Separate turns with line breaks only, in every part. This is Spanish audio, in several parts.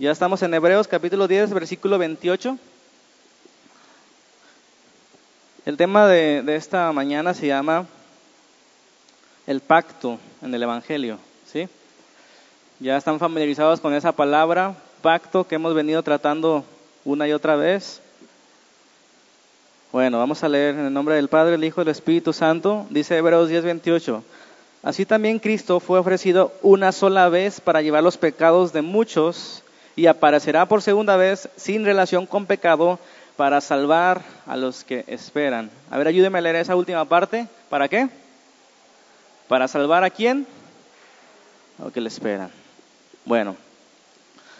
Ya estamos en Hebreos capítulo 10, versículo 28. El tema de, esta mañana se llama el pacto en el Evangelio. ¿sí? Ya están familiarizados con esa palabra, pacto, que hemos venido tratando una y otra vez. Bueno, vamos a leer en el nombre del Padre, el Hijo y el Espíritu Santo. Dice Hebreos 10, 28. Así también Cristo fue ofrecido una sola vez para llevar los pecados de muchos y aparecerá por segunda vez sin relación con pecado para salvar a los que esperan. A ver, ayúdeme a leer esa última parte. ¿Para qué? ¿Para salvar a quién? A los que le esperan. Bueno,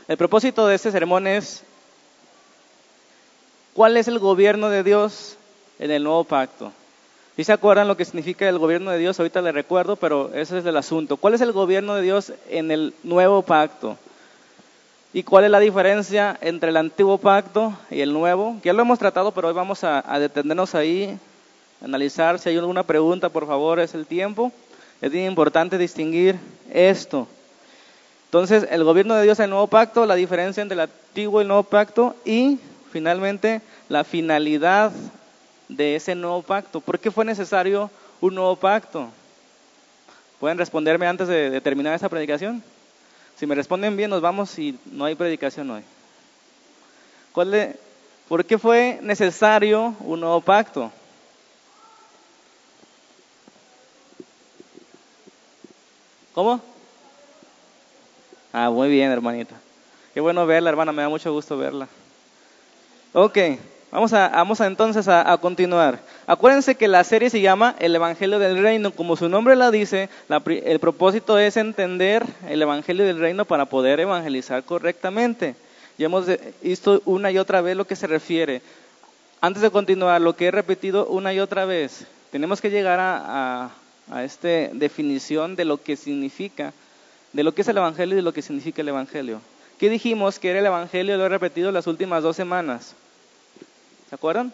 el propósito de este sermón es, ¿cuál es el gobierno de Dios en el nuevo pacto? ¿Y se acuerdan lo que significa el gobierno de Dios? Ahorita le recuerdo, pero ese es el asunto. ¿Cuál es el gobierno de Dios en el nuevo pacto? ¿Y cuál es la diferencia entre el antiguo pacto y el nuevo? Ya lo hemos tratado, pero hoy vamos a, detenernos ahí, analizar. Si hay alguna pregunta, por favor, es el tiempo. Es importante distinguir esto. Entonces, el gobierno de Dios en el nuevo pacto, la diferencia entre el antiguo y el nuevo pacto y, finalmente, la finalidad de ese nuevo pacto. ¿Por qué fue necesario un nuevo pacto? ¿Pueden responderme antes de terminar esta predicación? Si me responden bien, nos vamos y no hay predicación hoy. ¿Por qué fue necesario un nuevo pacto? ¿Cómo? Ah, muy bien, hermanita. Qué bueno verla, hermana, me da mucho gusto verla. Ok, vamos a, vamos entonces a continuar. Acuérdense que la serie se llama El Evangelio del Reino. Como su nombre la dice, el propósito es entender el Evangelio del Reino para poder evangelizar correctamente. Ya hemos visto una y otra vez lo que se refiere. Antes de continuar, lo que he repetido una y otra vez, tenemos que llegar a, a esta definición de lo que significa, de lo que es el Evangelio y de lo que significa el Evangelio. ¿Qué dijimos que era el Evangelio? Lo he repetido las últimas dos semanas. ¿Se acuerdan?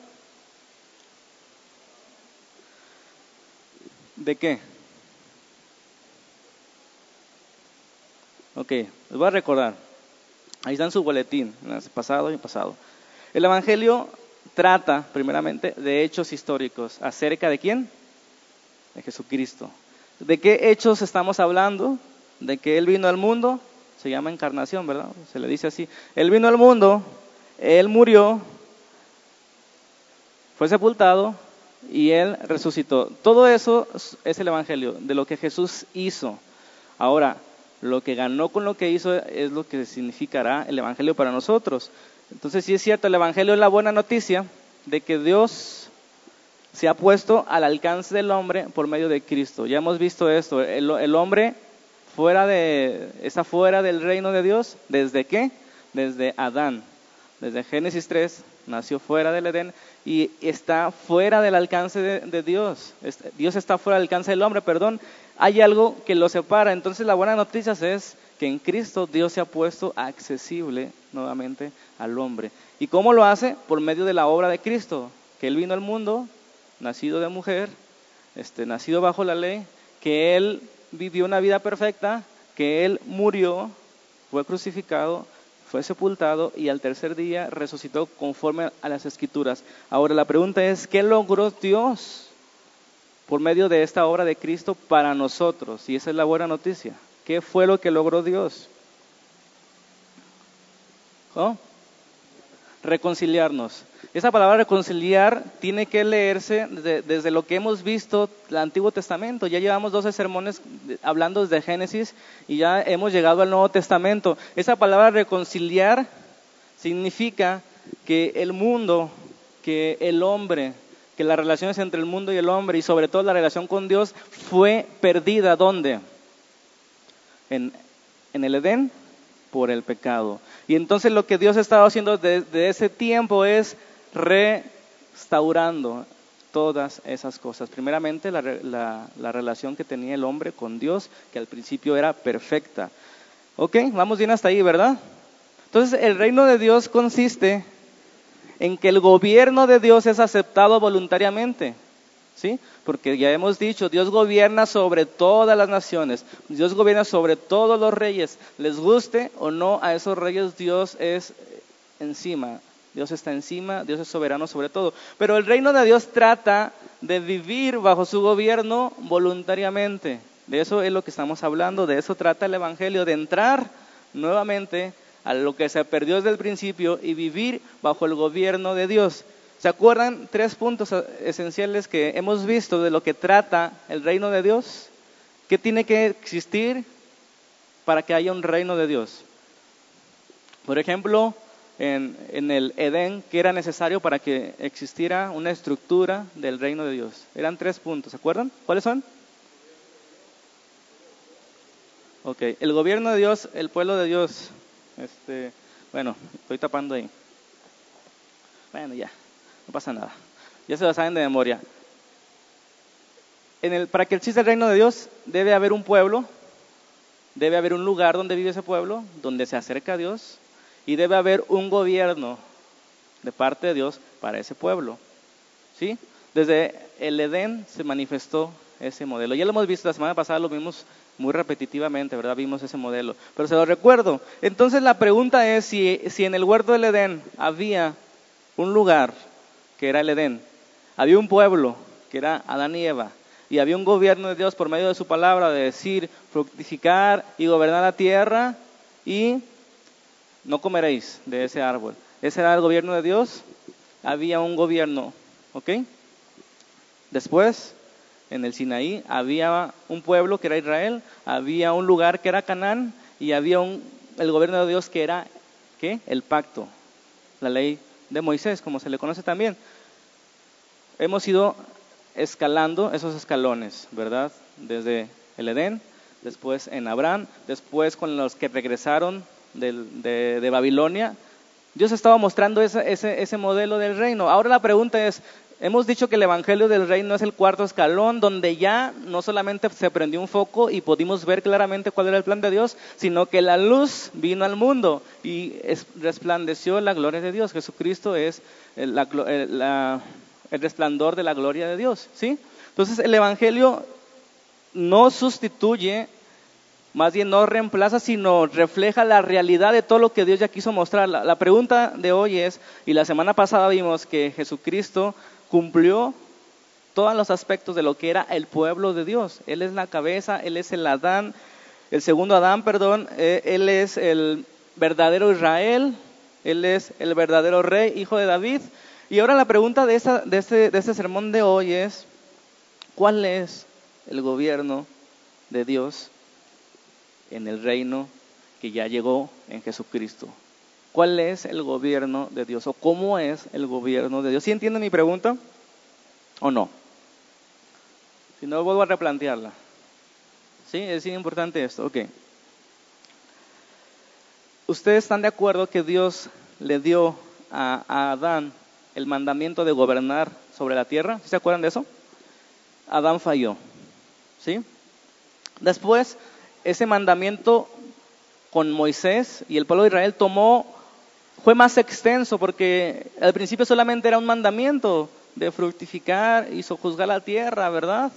¿De qué? Ok, les voy a recordar. Ahí está en su boletín, pasado y pasado. El Evangelio trata, primeramente, de hechos históricos. ¿Acerca de quién? De Jesucristo. ¿De qué hechos estamos hablando? De que Él vino al mundo, se llama encarnación, ¿verdad? Se le dice así. Él vino al mundo, Él murió, fue sepultado, y Él resucitó. Todo eso es el Evangelio, de lo que Jesús hizo. Ahora, lo que ganó con lo que hizo es lo que significará el Evangelio para nosotros. Entonces, sí es cierto, el Evangelio es la buena noticia de que Dios se ha puesto al alcance del hombre por medio de Cristo. Ya hemos visto esto, el, hombre fuera de, está fuera del reino de Dios, ¿desde qué? Desde Adán. Desde Génesis 3 nació fuera del Edén y está fuera del alcance de, Dios. Dios está fuera del alcance del hombre, perdón. Hay algo que lo separa. Entonces la buena noticia es que en Cristo Dios se ha puesto accesible nuevamente al hombre. ¿Y cómo lo hace? Por medio de la obra de Cristo, que Él vino al mundo, nacido de mujer, este, nacido bajo la ley, que Él vivió una vida perfecta, que Él murió, fue crucificado, fue sepultado y al tercer día resucitó conforme a las escrituras. Ahora la pregunta es, ¿qué logró Dios por medio de esta obra de Cristo para nosotros? Y esa es la buena noticia. ¿Qué fue lo que logró Dios? ¿Oh? Reconciliarnos. Esa palabra reconciliar tiene que leerse desde, lo que hemos visto el Antiguo Testamento. Ya llevamos 12 sermones hablando desde Génesis y ya hemos llegado al Nuevo Testamento. Esa palabra reconciliar significa que el mundo, que el hombre, que las relaciones entre el mundo y el hombre y sobre todo la relación con Dios fue perdida. ¿Dónde? En, en el Edén por el pecado. Y entonces lo que Dios ha estado haciendo desde ese tiempo es restaurando todas esas cosas. Primeramente, la, relación que tenía el hombre con Dios, que al principio era perfecta. ¿Ok? Vamos bien hasta ahí, ¿verdad? Entonces, el reino de Dios consiste en que el gobierno de Dios es aceptado voluntariamente. ¿Sí? Porque ya hemos dicho, Dios gobierna sobre todas las naciones, Dios gobierna sobre todos los reyes, les guste o no a esos reyes, Dios es encima, Dios está encima, Dios es soberano sobre todo. Pero el reino de Dios trata de vivir bajo su gobierno voluntariamente. De eso es lo que estamos hablando, de eso trata el Evangelio, de entrar nuevamente a lo que se perdió desde el principio y vivir bajo el gobierno de Dios. ¿Se acuerdan tres puntos esenciales que hemos visto de lo que trata el reino de Dios? ¿Qué tiene que existir para que haya un reino de Dios? Por ejemplo, en, el Edén, ¿qué era necesario para que existiera una estructura del reino de Dios? Eran tres puntos, ¿se acuerdan? ¿Cuáles son? Ok, el gobierno de Dios, el pueblo de Dios. Este, bueno, estoy tapando ahí. Bueno, ya no pasa nada. Ya se lo saben de memoria. En el, para que exista el reino de Dios debe haber un pueblo, debe haber un lugar donde vive ese pueblo, donde se acerca a Dios, y debe haber un gobierno de parte de Dios para ese pueblo. ¿Sí? Desde el Edén se manifestó ese modelo. Ya lo hemos visto la semana pasada, lo vimos muy repetitivamente, ¿verdad? Vimos ese modelo. Pero se lo recuerdo. Entonces la pregunta es si, si en el huerto del Edén había un lugar que era el Edén. Había un pueblo, que era Adán y Eva. Y había un gobierno de Dios por medio de su palabra, de decir, fructificar y gobernar la tierra y no comeréis de ese árbol. Ese era el gobierno de Dios. Había un gobierno, ¿ok? Después, en el Sinaí, había un pueblo que era Israel, había un lugar que era Canaán y había un, el gobierno de Dios que era, ¿qué? El pacto, la ley de Moisés, como se le conoce también. Hemos ido escalando esos escalones, ¿verdad? Desde el Edén, después en Abraham, después con los que regresaron de, Babilonia. Dios estaba mostrando ese, modelo del reino. Ahora la pregunta es, Hemos dicho que el Evangelio del Reino es el cuarto escalón, donde ya no solamente se prendió un foco y pudimos ver claramente cuál era el plan de Dios, sino que la luz vino al mundo y resplandeció la gloria de Dios. Jesucristo es el, el resplandor de la gloria de Dios. ¿sí? Entonces el Evangelio no sustituye, más bien no reemplaza, sino refleja la realidad de todo lo que Dios ya quiso mostrar. la pregunta de hoy es, y la semana pasada vimos que Jesucristo cumplió todos los aspectos de lo que era el pueblo de Dios. Él es la cabeza, Él es el Adán, el segundo Adán, perdón, eh, Él es el verdadero Israel, Él es el verdadero rey, hijo de David. Y ahora la pregunta de, esa, de, este, de sermón de hoy es, ¿cuál es el gobierno de Dios en el reino que ya llegó en Jesucristo? cuál es el gobierno de Dios o cómo es el gobierno de Dios. ¿Sí entienden mi pregunta o no? Si no, vuelvo a replantearla. ¿Sí? Es importante esto. Ok. ¿Ustedes están de acuerdo que Dios le dio a, Adán el mandamiento de gobernar sobre la tierra? ¿Sí ¿Se acuerdan de eso? Adán falló. ¿Sí? Después, ese mandamiento con Moisés y el pueblo de Israel tomó fue más extenso porque al principio solamente era un mandamiento de fructificar y sojuzgar la tierra, ¿verdad?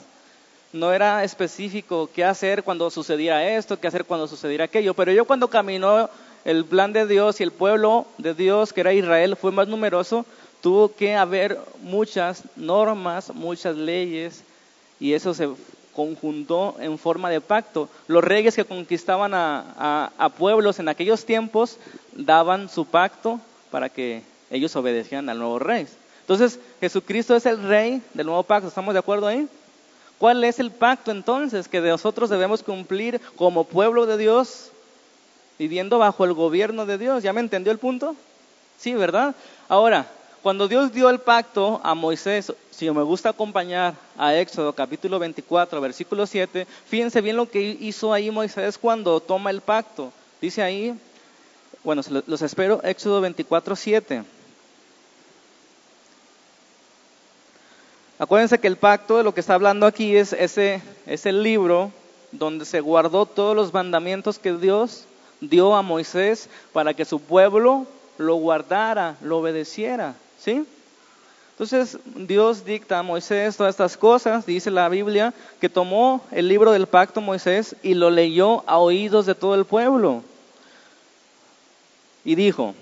No era específico qué hacer cuando sucediera esto, qué hacer cuando sucediera aquello, pero yo cuando caminó el plan de Dios y el pueblo de Dios, que era Israel, fue más numeroso, tuvo que haber muchas normas, muchas leyes, y eso se conjuntó en forma de pacto. Los reyes que conquistaban a, pueblos en aquellos tiempos daban su pacto para que ellos obedecieran al nuevo rey. Entonces, Jesucristo es el rey del nuevo pacto, ¿estamos de acuerdo ahí? ¿Cuál es el pacto entonces que nosotros debemos cumplir como pueblo de Dios, viviendo bajo el gobierno de Dios? ¿Ya me entendió el punto? Sí, ¿verdad? Ahora, cuando Dios dio el pacto a Moisés, si me gusta acompañar a Éxodo capítulo 24, versículo 7, fíjense bien lo que hizo ahí Moisés cuando toma el pacto. Dice ahí, bueno, los espero, Éxodo 24, 7. Acuérdense que el pacto de lo que está hablando aquí es ese, ese libro donde se guardó todos los mandamientos que Dios dio a Moisés para que su pueblo lo guardara, lo obedeciera. ¿Sí? Entonces Dios dicta a Moisés todas estas cosas, dice la Biblia, que tomó el libro del pacto Moisés y lo leyó a oídos de todo el pueblo. Y dijo,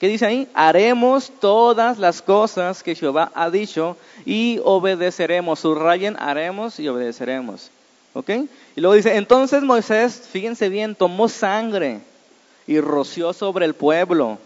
¿qué dice ahí? Haremos todas las cosas que Jehová ha dicho y obedeceremos. Subrayen, haremos y obedeceremos. ¿Ok? Y luego dice, entonces Moisés, fíjense bien, tomó sangre y roció sobre el pueblo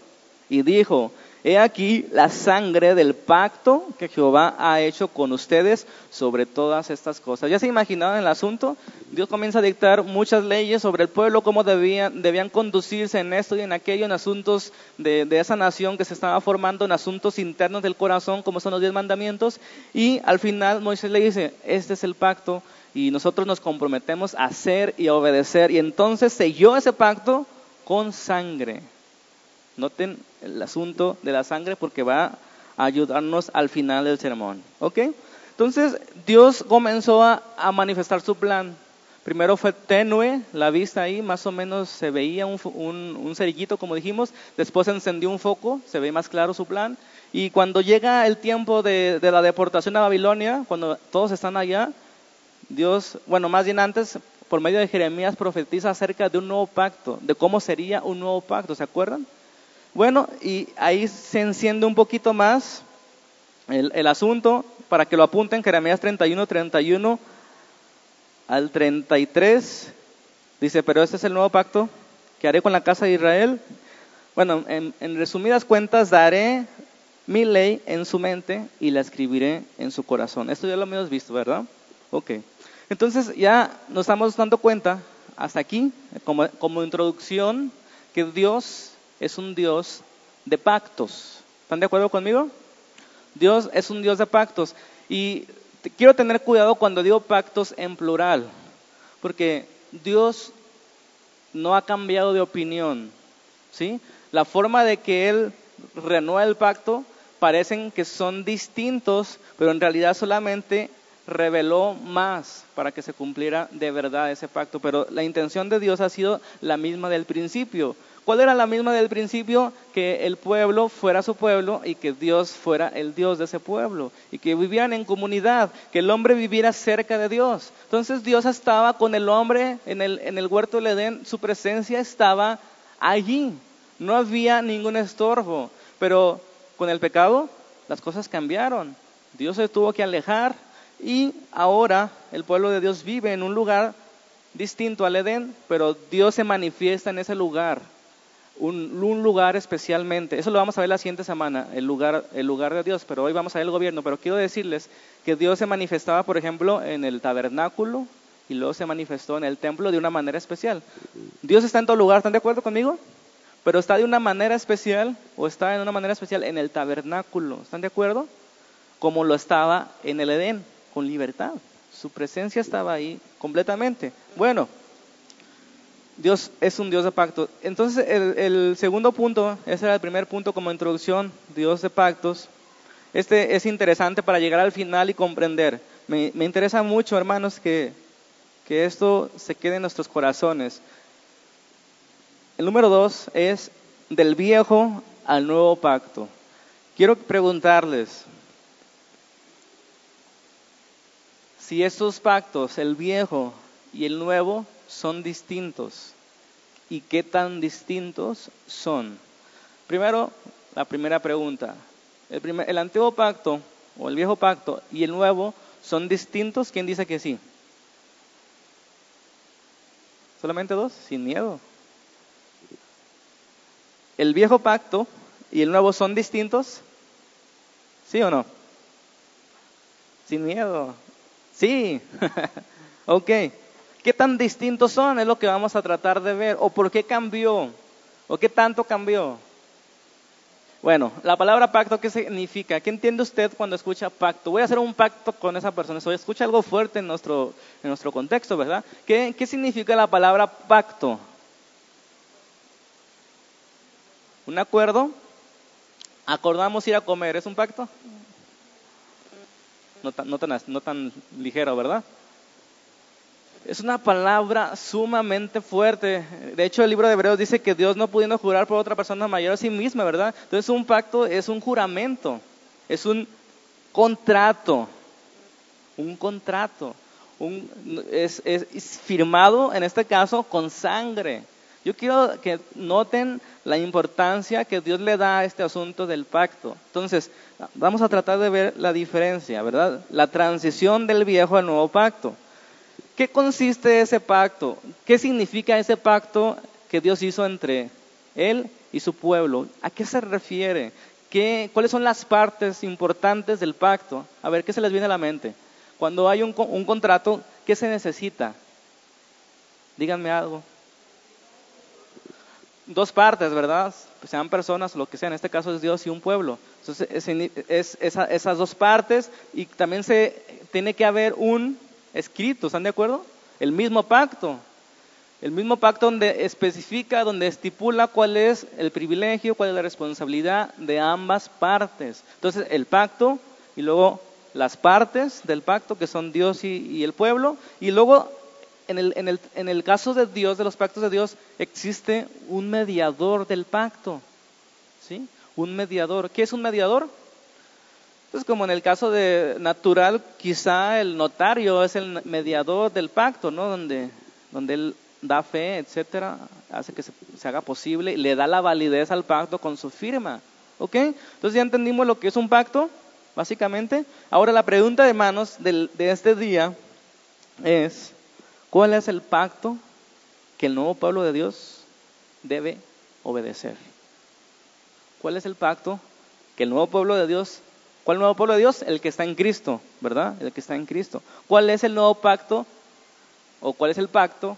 y dijo, he aquí la sangre del pacto que Jehová ha hecho con ustedes sobre todas estas cosas. ¿Ya se imaginaban el asunto? Dios comienza a dictar muchas leyes sobre el pueblo, cómo debían, conducirse en esto y en aquello, en asuntos de, de esa nación que se estaba formando, en asuntos internos del corazón, como son los diez mandamientos. Y al final Moisés le dice, este es el pacto y nosotros nos comprometemos a hacer y a obedecer. Y entonces selló ese pacto con sangre. Noten el asunto de la sangre porque va a ayudarnos al final del sermón. ¿Ok? Entonces Dios comenzó a, manifestar su plan. Primero fue tenue la vista ahí, más o menos se veía un, cerillito, como dijimos. Después encendió un foco, se ve más claro su plan. Y cuando llega el tiempo de la deportación a Babilonia, cuando todos están allá, Dios, bueno, más bien antes, por medio de Jeremías profetiza acerca de un nuevo pacto, de cómo sería un nuevo pacto, ¿se acuerdan? Bueno, y ahí se enciende un poquito más el, asunto para que lo apunten, Jeremías 31, 31 al 33, dice, pero este es el nuevo pacto que haré con la casa de Israel. Bueno, en, en resumidas cuentas, daré mi ley en su mente y la escribiré en su corazón. Esto ya lo hemos visto, ¿verdad? Ok. Entonces ya nos estamos dando cuenta hasta aquí, como, como introducción, que Dios es un Dios de pactos. ¿Están de acuerdo conmigo? Dios es un Dios de pactos. Y quiero tener cuidado cuando digo pactos en plural, porque Dios no ha cambiado de opinión. ¿sí? La forma de que Él renueva el pacto parecen que son distintos, pero en realidad solamente reveló más para que se cumpliera de verdad ese pacto, pero la intención de Dios ha sido la misma del principio. ¿Cuál era la misma del principio? Que el pueblo fuera su pueblo y que Dios fuera el Dios de ese pueblo y que vivieran en comunidad, que el hombre viviera cerca de Dios. Entonces Dios estaba con el hombre en el, huerto del Edén, su presencia estaba allí, no había ningún estorbo, pero con el pecado las cosas cambiaron. Dios se tuvo que alejar y ahora el pueblo de Dios vive en un lugar distinto al Edén, pero Dios se manifiesta en ese lugar, un, lugar especialmente. Eso lo vamos a ver la siguiente semana, el lugar, el lugar de Dios, pero hoy vamos a ver el gobierno. Pero quiero decirles que Dios se manifestaba, por ejemplo, en el tabernáculo y luego se manifestó en el templo de una manera especial. Dios está en todo lugar, ¿están de acuerdo conmigo? Pero está de una manera especial o está en una manera especial en el tabernáculo, ¿están de acuerdo? Como lo estaba en el Edén con libertad. Su presencia estaba ahí completamente. Bueno, Dios es un Dios de pacto. Entonces, el, segundo punto, ese era el primer punto como introducción, Dios de pactos. Este es interesante para llegar al final y comprender. Me, me interesa mucho, hermanos, que, que esto se quede en nuestros corazones. El número dos es del viejo al nuevo pacto. Quiero preguntarles, si estos pactos, el viejo y el nuevo, son distintos. ¿Y qué tan distintos son? Primero, la primera pregunta. El, el antiguo pacto o el viejo pacto y el nuevo son distintos. ¿Quién dice que sí? ¿Solamente dos? Sin miedo. ¿El viejo pacto y el nuevo son distintos? ¿Sí o no? Sin miedo. Sí, ok. ¿Qué tan distintos son? Es lo que vamos a tratar de ver. ¿O por qué cambió? ¿O qué tanto cambió? Bueno, la palabra pacto, ¿qué significa? ¿Qué entiende usted cuando escucha pacto? Voy a hacer un pacto con esa persona. Eso escucha algo fuerte en nuestro, en nuestro contexto, ¿verdad? ¿Qué, ¿Qué significa la palabra pacto? ¿Un acuerdo? ¿Acordamos ir a comer? ¿Es un pacto? No tan, no tan, ligero, ¿verdad? Es una palabra sumamente fuerte. De hecho, el libro de Hebreos dice que Dios no pudiendo jurar por otra persona mayor a sí misma, ¿verdad? Entonces, un pacto es un juramento, es un contrato, un contrato, es, firmado en este caso con sangre. Yo quiero que noten la importancia que Dios le da a este asunto del pacto. Entonces, vamos a tratar de ver la diferencia, ¿verdad? La transición del viejo al nuevo pacto. ¿Qué consiste ese pacto? ¿Qué significa ese pacto que Dios hizo entre Él y su pueblo? ¿A qué se refiere? ¿Qué, ¿Cuáles son las partes importantes del pacto? A ver, ¿qué se les viene a la mente? Cuando hay un, un contrato, ¿qué se necesita? Díganme algo. Dos partes, ¿verdad? Pues sean personas, lo que sea, en este caso es Dios y un pueblo. Entonces, es, esas dos partes y también se tiene que haber un escrito, ¿están de acuerdo? El mismo pacto. El mismo pacto donde especifica, donde estipula cuál es el privilegio, cuál es la responsabilidad de ambas partes. Entonces, el pacto y luego las partes del pacto, que son Dios y, el pueblo, y luego en el, en, el, en el, caso de Dios, de los pactos de Dios, existe un mediador del pacto. ¿Sí? Un mediador. ¿Qué es un mediador? Pues como en el caso de natural, quizá el notario es el mediador del pacto, ¿no? Donde, donde él da fe, etcétera, hace que se, haga posible, le da la validez al pacto con su firma. ¿Ok? Entonces ya entendimos lo que es un pacto, básicamente. Ahora la pregunta de manos de este día es, ¿cuál es el pacto que el nuevo pueblo de Dios debe obedecer? ¿Cuál es el pacto que el nuevo pueblo de Dios, cuál nuevo pueblo de Dios? El que está en Cristo, ¿verdad? El que está en Cristo. ¿Cuál es el nuevo pacto o cuál es el pacto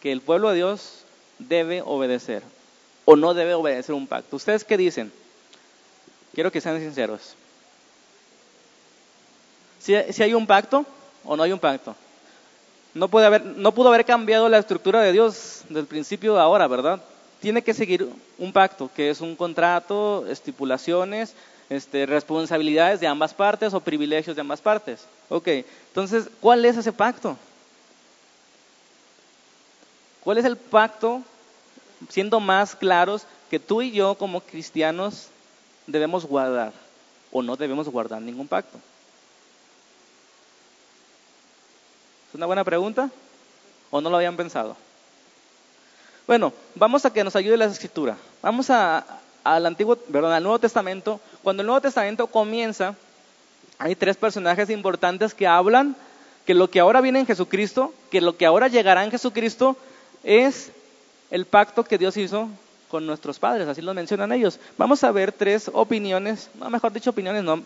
que el pueblo de Dios debe obedecer o no debe obedecer un pacto. ¿Ustedes qué dicen? Quiero que sean sinceros. Si, hay un pacto o no hay un pacto. No, puede haber, no pudo haber cambiado la estructura de Dios del principio a ahora, ¿verdad? Tiene que seguir un pacto, que es un contrato, estipulaciones, este, responsabilidades de ambas partes o privilegios de ambas partes. Ok, entonces, ¿cuál es ese pacto? ¿Cuál es el pacto, siendo más claros, que tú y yo como cristianos debemos guardar o no debemos guardar ningún pacto? ¿Es una buena pregunta? ¿O no lo habían pensado? Bueno, vamos a que nos ayude la escritura. Vamos a, al antiguo, perdón, al Nuevo Testamento. Cuando el Nuevo Testamento comienza, hay tres personajes importantes que hablan que lo que ahora viene en Jesucristo, que lo que ahora llegará en Jesucristo, es el pacto que Dios hizo con nuestros padres, así lo mencionan ellos. Vamos a ver tres opiniones, no, mejor dicho opiniones, no,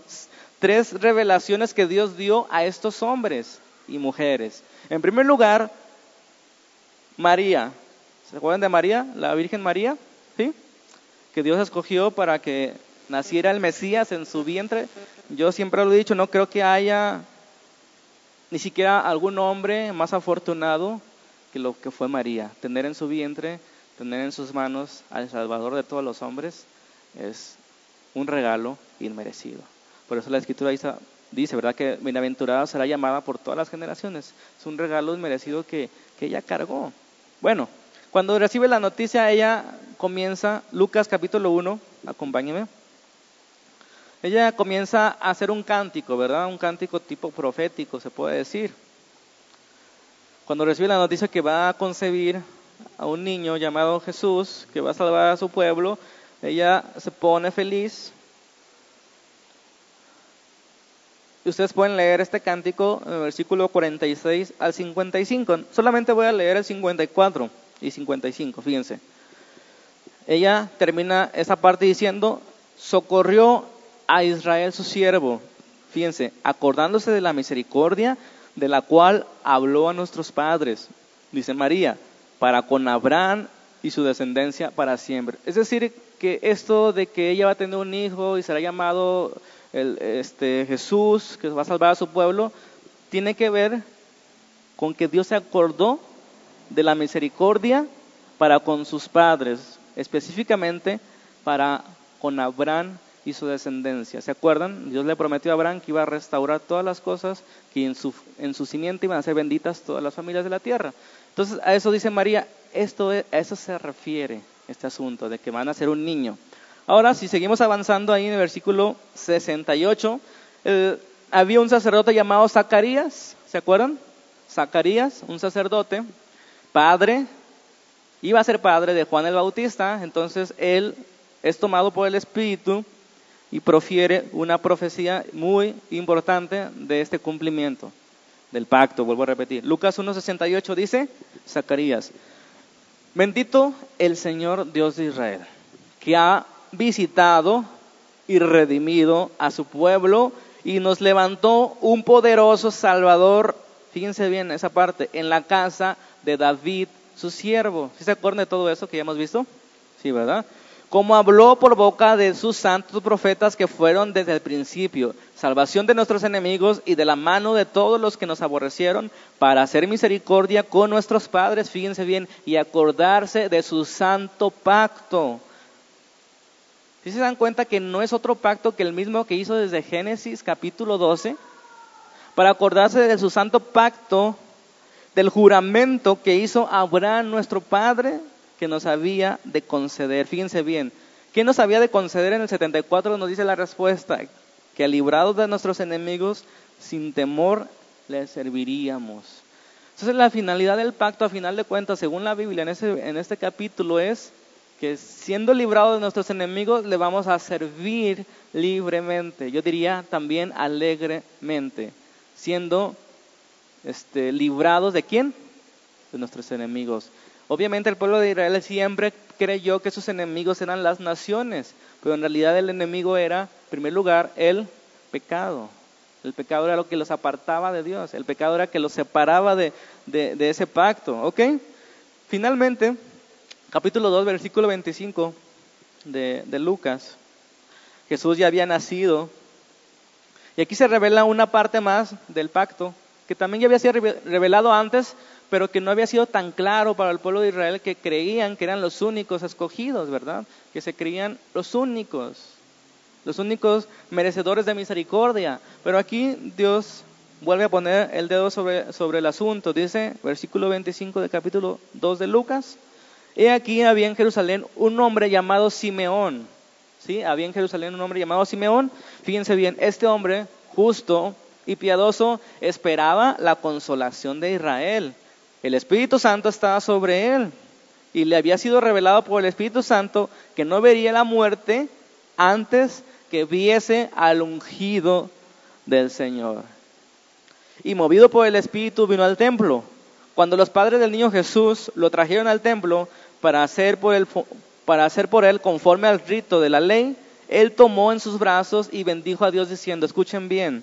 tres revelaciones que Dios dio a estos hombres y mujeres. En primer lugar, María. ¿Se acuerdan de María, la Virgen María? ¿Sí? Que Dios escogió para que naciera el Mesías en su vientre. Yo siempre lo he dicho, no creo que haya ni siquiera algún hombre más afortunado lo que fue María. Tener en su vientre, tener en sus manos al Salvador de todos los hombres es un regalo inmerecido. Por eso la escritura dice, ¿verdad? Que bienaventurada será llamada por todas las generaciones. Es un regalo inmerecido que, que ella cargó. Bueno, cuando recibe la noticia, ella comienza, Lucas capítulo 1, acompáñeme. Ella comienza a hacer un cántico, ¿verdad? Un cántico tipo profético, se puede decir cuando recibe la noticia que va a concebir a un niño llamado Jesús, que va a salvar a su pueblo, ella se pone feliz. Ustedes pueden leer este cántico en el versículo 46 al 55. Solamente voy a leer el 54 y 55, fíjense. Ella termina esa parte diciendo, socorrió a Israel su siervo. Fíjense, acordándose de la misericordia de la cual habló a nuestros padres, dice María, para con Abraham y su descendencia para siempre. Es decir, que esto de que ella va a tener un hijo y será llamado el, este, Jesús, que va a salvar a su pueblo, tiene que ver con que Dios se acordó de la misericordia para con sus padres, específicamente para con Abraham y su descendencia. ¿Se acuerdan? Dios le prometió a Abraham que iba a restaurar todas las cosas, que en su, en su simiente iban a ser benditas todas las familias de la tierra. Entonces, a eso dice María, esto, a eso se refiere este asunto, de que van a ser un niño. Ahora, si seguimos avanzando ahí en el versículo 68, había un sacerdote llamado Zacarías, ¿se acuerdan? Zacarías, un sacerdote, padre, iba a ser padre de Juan el Bautista, entonces él es tomado por el Espíritu y profiere una profecía muy importante de este cumplimiento del pacto, vuelvo a repetir. Lucas 1.68 dice, Zacarías, bendito el Señor Dios de Israel, que ha visitado y redimido a su pueblo y nos levantó un poderoso Salvador, fíjense bien esa parte, en la casa de David, su siervo. ¿Sí se acuerdan de todo eso que ya hemos visto? Sí, ¿verdad? como habló por boca de sus santos profetas que fueron desde el principio, salvación de nuestros enemigos y de la mano de todos los que nos aborrecieron, para hacer misericordia con nuestros padres, fíjense bien, y acordarse de su santo pacto. ¿Sí se dan cuenta que no es otro pacto que el mismo que hizo desde Génesis capítulo 12? Para acordarse de su santo pacto, del juramento que hizo Abraham nuestro padre que nos había de conceder. Fíjense bien, ¿qué nos había de conceder en el 74? Nos dice la respuesta, que librados de nuestros enemigos, sin temor les serviríamos. Entonces la finalidad del pacto, a final de cuentas, según la Biblia en este capítulo, es que siendo librados de nuestros enemigos, le vamos a servir libremente. Yo diría también alegremente. Siendo este, librados de quién? De nuestros enemigos. Obviamente el pueblo de Israel siempre creyó que sus enemigos eran las naciones, pero en realidad el enemigo era, en primer lugar, el pecado. El pecado era lo que los apartaba de Dios, el pecado era que los separaba de, ese pacto. ¿Ok? Finalmente, capítulo 2, versículo 25 de, Lucas, Jesús ya había nacido. Y aquí se revela una parte más del pacto, que también ya había sido revelado antes, pero que no había sido tan claro para el pueblo de Israel que creían que eran los únicos escogidos, ¿verdad? Que se creían los únicos, los únicos merecedores de misericordia. Pero aquí Dios vuelve a poner el dedo sobre, sobre el asunto. Dice, versículo 25 del capítulo 2 de Lucas, He aquí había en Jerusalén un hombre llamado Simeón. ¿Sí? Había en Jerusalén un hombre llamado Simeón. Fíjense bien, este hombre justo y piadoso esperaba la consolación de Israel. El Espíritu Santo estaba sobre él y le había sido revelado por el Espíritu Santo que no vería la muerte antes que viese al ungido del Señor. Y movido por el Espíritu vino al templo. Cuando los padres del niño Jesús lo trajeron al templo para hacer por él, para hacer por él conforme al rito de la ley, él tomó en sus brazos y bendijo a Dios diciendo, escuchen bien,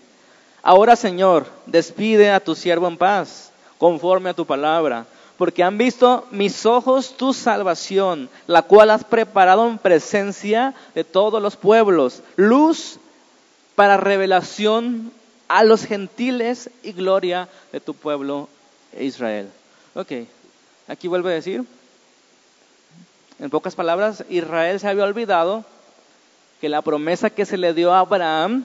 ahora Señor, despide a tu siervo en paz conforme a tu palabra, porque han visto mis ojos tu salvación, la cual has preparado en presencia de todos los pueblos, luz para revelación a los gentiles y gloria de tu pueblo Israel. Ok, aquí vuelve a decir, en pocas palabras, Israel se había olvidado que la promesa que se le dio a Abraham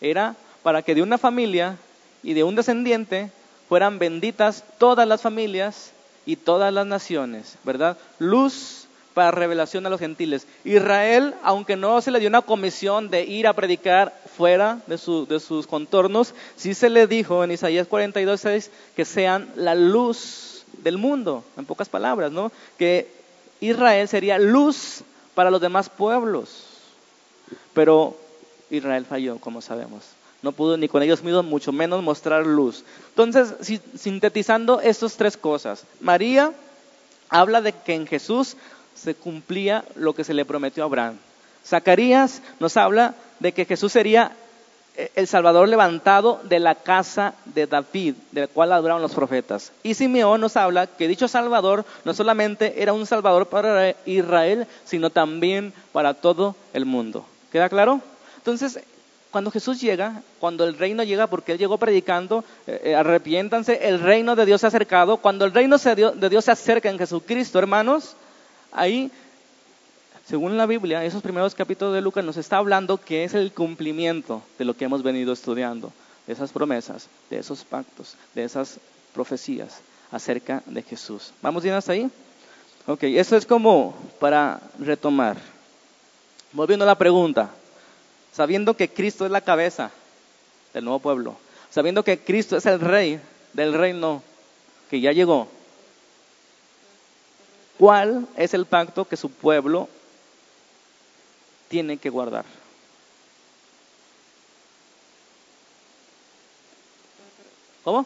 era para que de una familia y de un descendiente fueran benditas todas las familias y todas las naciones, ¿verdad? Luz para revelación a los gentiles. Israel, aunque no se le dio una comisión de ir a predicar fuera de, sus contornos, sí se le dijo en Isaías 42, 6 que sean la luz del mundo, en pocas palabras, ¿no? Que Israel sería luz para los demás pueblos. Pero Israel falló, como sabemos no pudo ni con ellos mismos, mucho menos mostrar luz. Entonces, sintetizando estas tres cosas, María habla de que en Jesús se cumplía lo que se le prometió a Abraham. Zacarías nos habla de que Jesús sería el Salvador levantado de la casa de David, del cual hablaron los profetas. Y Simeón nos habla que dicho Salvador no solamente era un Salvador para Israel, sino también para todo el mundo. ¿Queda claro? Entonces, cuando Jesús llega, cuando el reino llega, porque Él llegó predicando, eh, eh, arrepiéntanse, el reino de Dios se ha acercado. Cuando el reino de Dios se acerca en Jesucristo, hermanos, ahí, según la Biblia, esos primeros capítulos de Lucas nos está hablando que es el cumplimiento de lo que hemos venido estudiando, de esas promesas, de esos pactos, de esas profecías acerca de Jesús. ¿Vamos bien hasta ahí? Ok, eso es como para retomar. Volviendo a la pregunta, sabiendo que Cristo es la cabeza del nuevo pueblo, sabiendo que Cristo es el rey del reino que ya llegó, ¿cuál es el pacto que su pueblo tiene que guardar? ¿Cómo?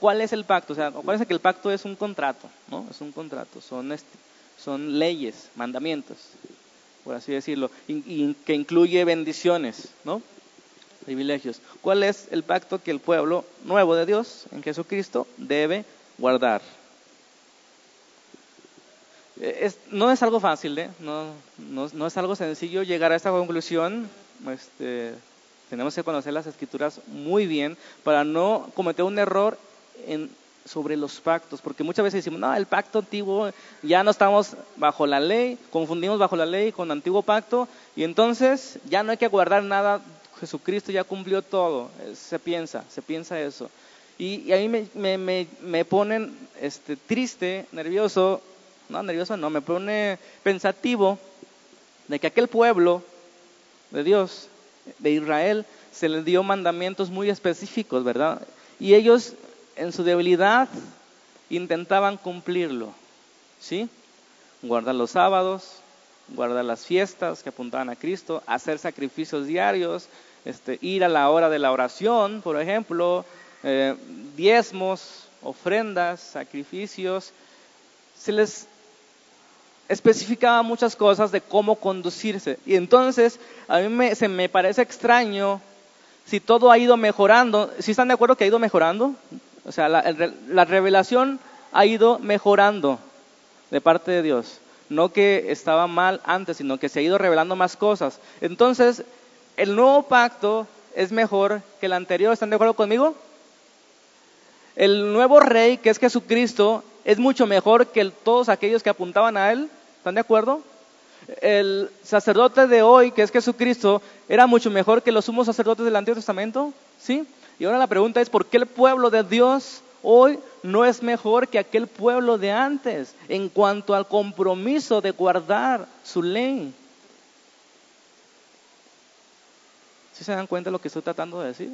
¿Cuál, es el pacto? O sea, que el pacto es un contrato, ¿no? Es un contrato, son, este, son leyes, mandamientos, por así decirlo, y, que incluye bendiciones, ¿no? Privilegios. ¿Cuál es el pacto que el pueblo nuevo de Dios en Jesucristo debe guardar? Es, no es algo fácil, ¿eh? no, es algo sencillo llegar a esta conclusión. Este, tenemos que conocer las escrituras muy bien para no cometer un error sobre los pactos, porque muchas veces decimos, no, el pacto antiguo, ya no estamos bajo la ley, confundimos bajo la ley con antiguo pacto, y entonces ya no hay que guardar nada, Jesucristo ya cumplió todo, eh, se piensa, se piensa eso. Y, a mí me, me, ponen este, triste, nervioso, no, nervioso no, me pone pensativo de que aquel pueblo de Dios de Israel se les dio mandamientos muy específicos, ¿verdad? Y ellos en su debilidad intentaban cumplirlo, ¿sí? Guardar los sábados, guardar las fiestas que apuntaban a Cristo, hacer sacrificios diarios, este, ir a la hora de la oración, por ejemplo, eh, diezmos, ofrendas, sacrificios. Se les especificaba muchas cosas de cómo conducirse. Y entonces a mí me, se me parece extraño si todo ha ido mejorando. ¿Sí están de acuerdo que ha ido mejorando? O sea, la, la revelación ha ido mejorando de parte de Dios. No que estaba mal antes, sino que se ha ido revelando más cosas. Entonces, el nuevo pacto es mejor que el anterior. ¿Están de acuerdo conmigo? El nuevo rey, que es Jesucristo, es mucho mejor que todos aquellos que apuntaban a Él. ¿Están de acuerdo? El sacerdote de hoy, que es Jesucristo, era mucho mejor que los sumos sacerdotes del Antiguo Testamento. ¿Sí? Y ahora la pregunta es, ¿por qué el pueblo de Dios hoy no es mejor que aquel pueblo de antes en cuanto al compromiso de guardar su ley? ¿Sí se dan cuenta de lo que estoy tratando de decir?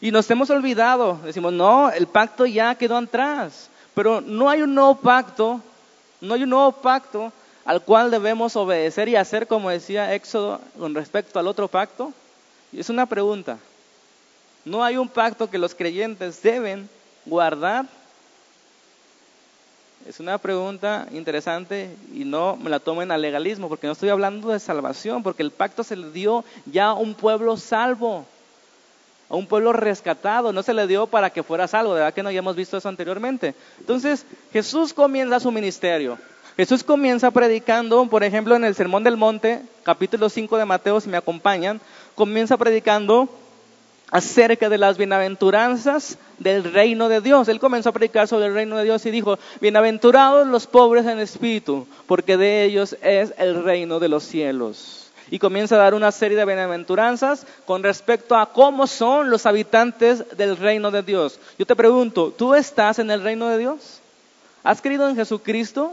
Y nos hemos olvidado, decimos, no, el pacto ya quedó atrás. Pero no hay un nuevo pacto, no hay un nuevo pacto al cual debemos obedecer y hacer como decía Éxodo con respecto al otro pacto. Es una pregunta. No hay un pacto que los creyentes deben guardar. Es una pregunta interesante y no me la tomen al legalismo, porque no estoy hablando de salvación, porque el pacto se le dio ya a un pueblo salvo a un pueblo rescatado, no se le dio para que fuera salvo, ¿verdad que no hayamos visto eso anteriormente? Entonces, Jesús comienza su ministerio. Jesús comienza predicando, por ejemplo, en el Sermón del Monte, capítulo 5 de Mateo, si me acompañan, comienza predicando acerca de las bienaventuranzas del reino de Dios. Él comenzó a predicar sobre el reino de Dios y dijo, bienaventurados los pobres en espíritu, porque de ellos es el reino de los cielos y comienza a dar una serie de bienaventuranzas con respecto a cómo son los habitantes del reino de Dios. Yo te pregunto, ¿tú estás en el reino de Dios? ¿Has creído en Jesucristo?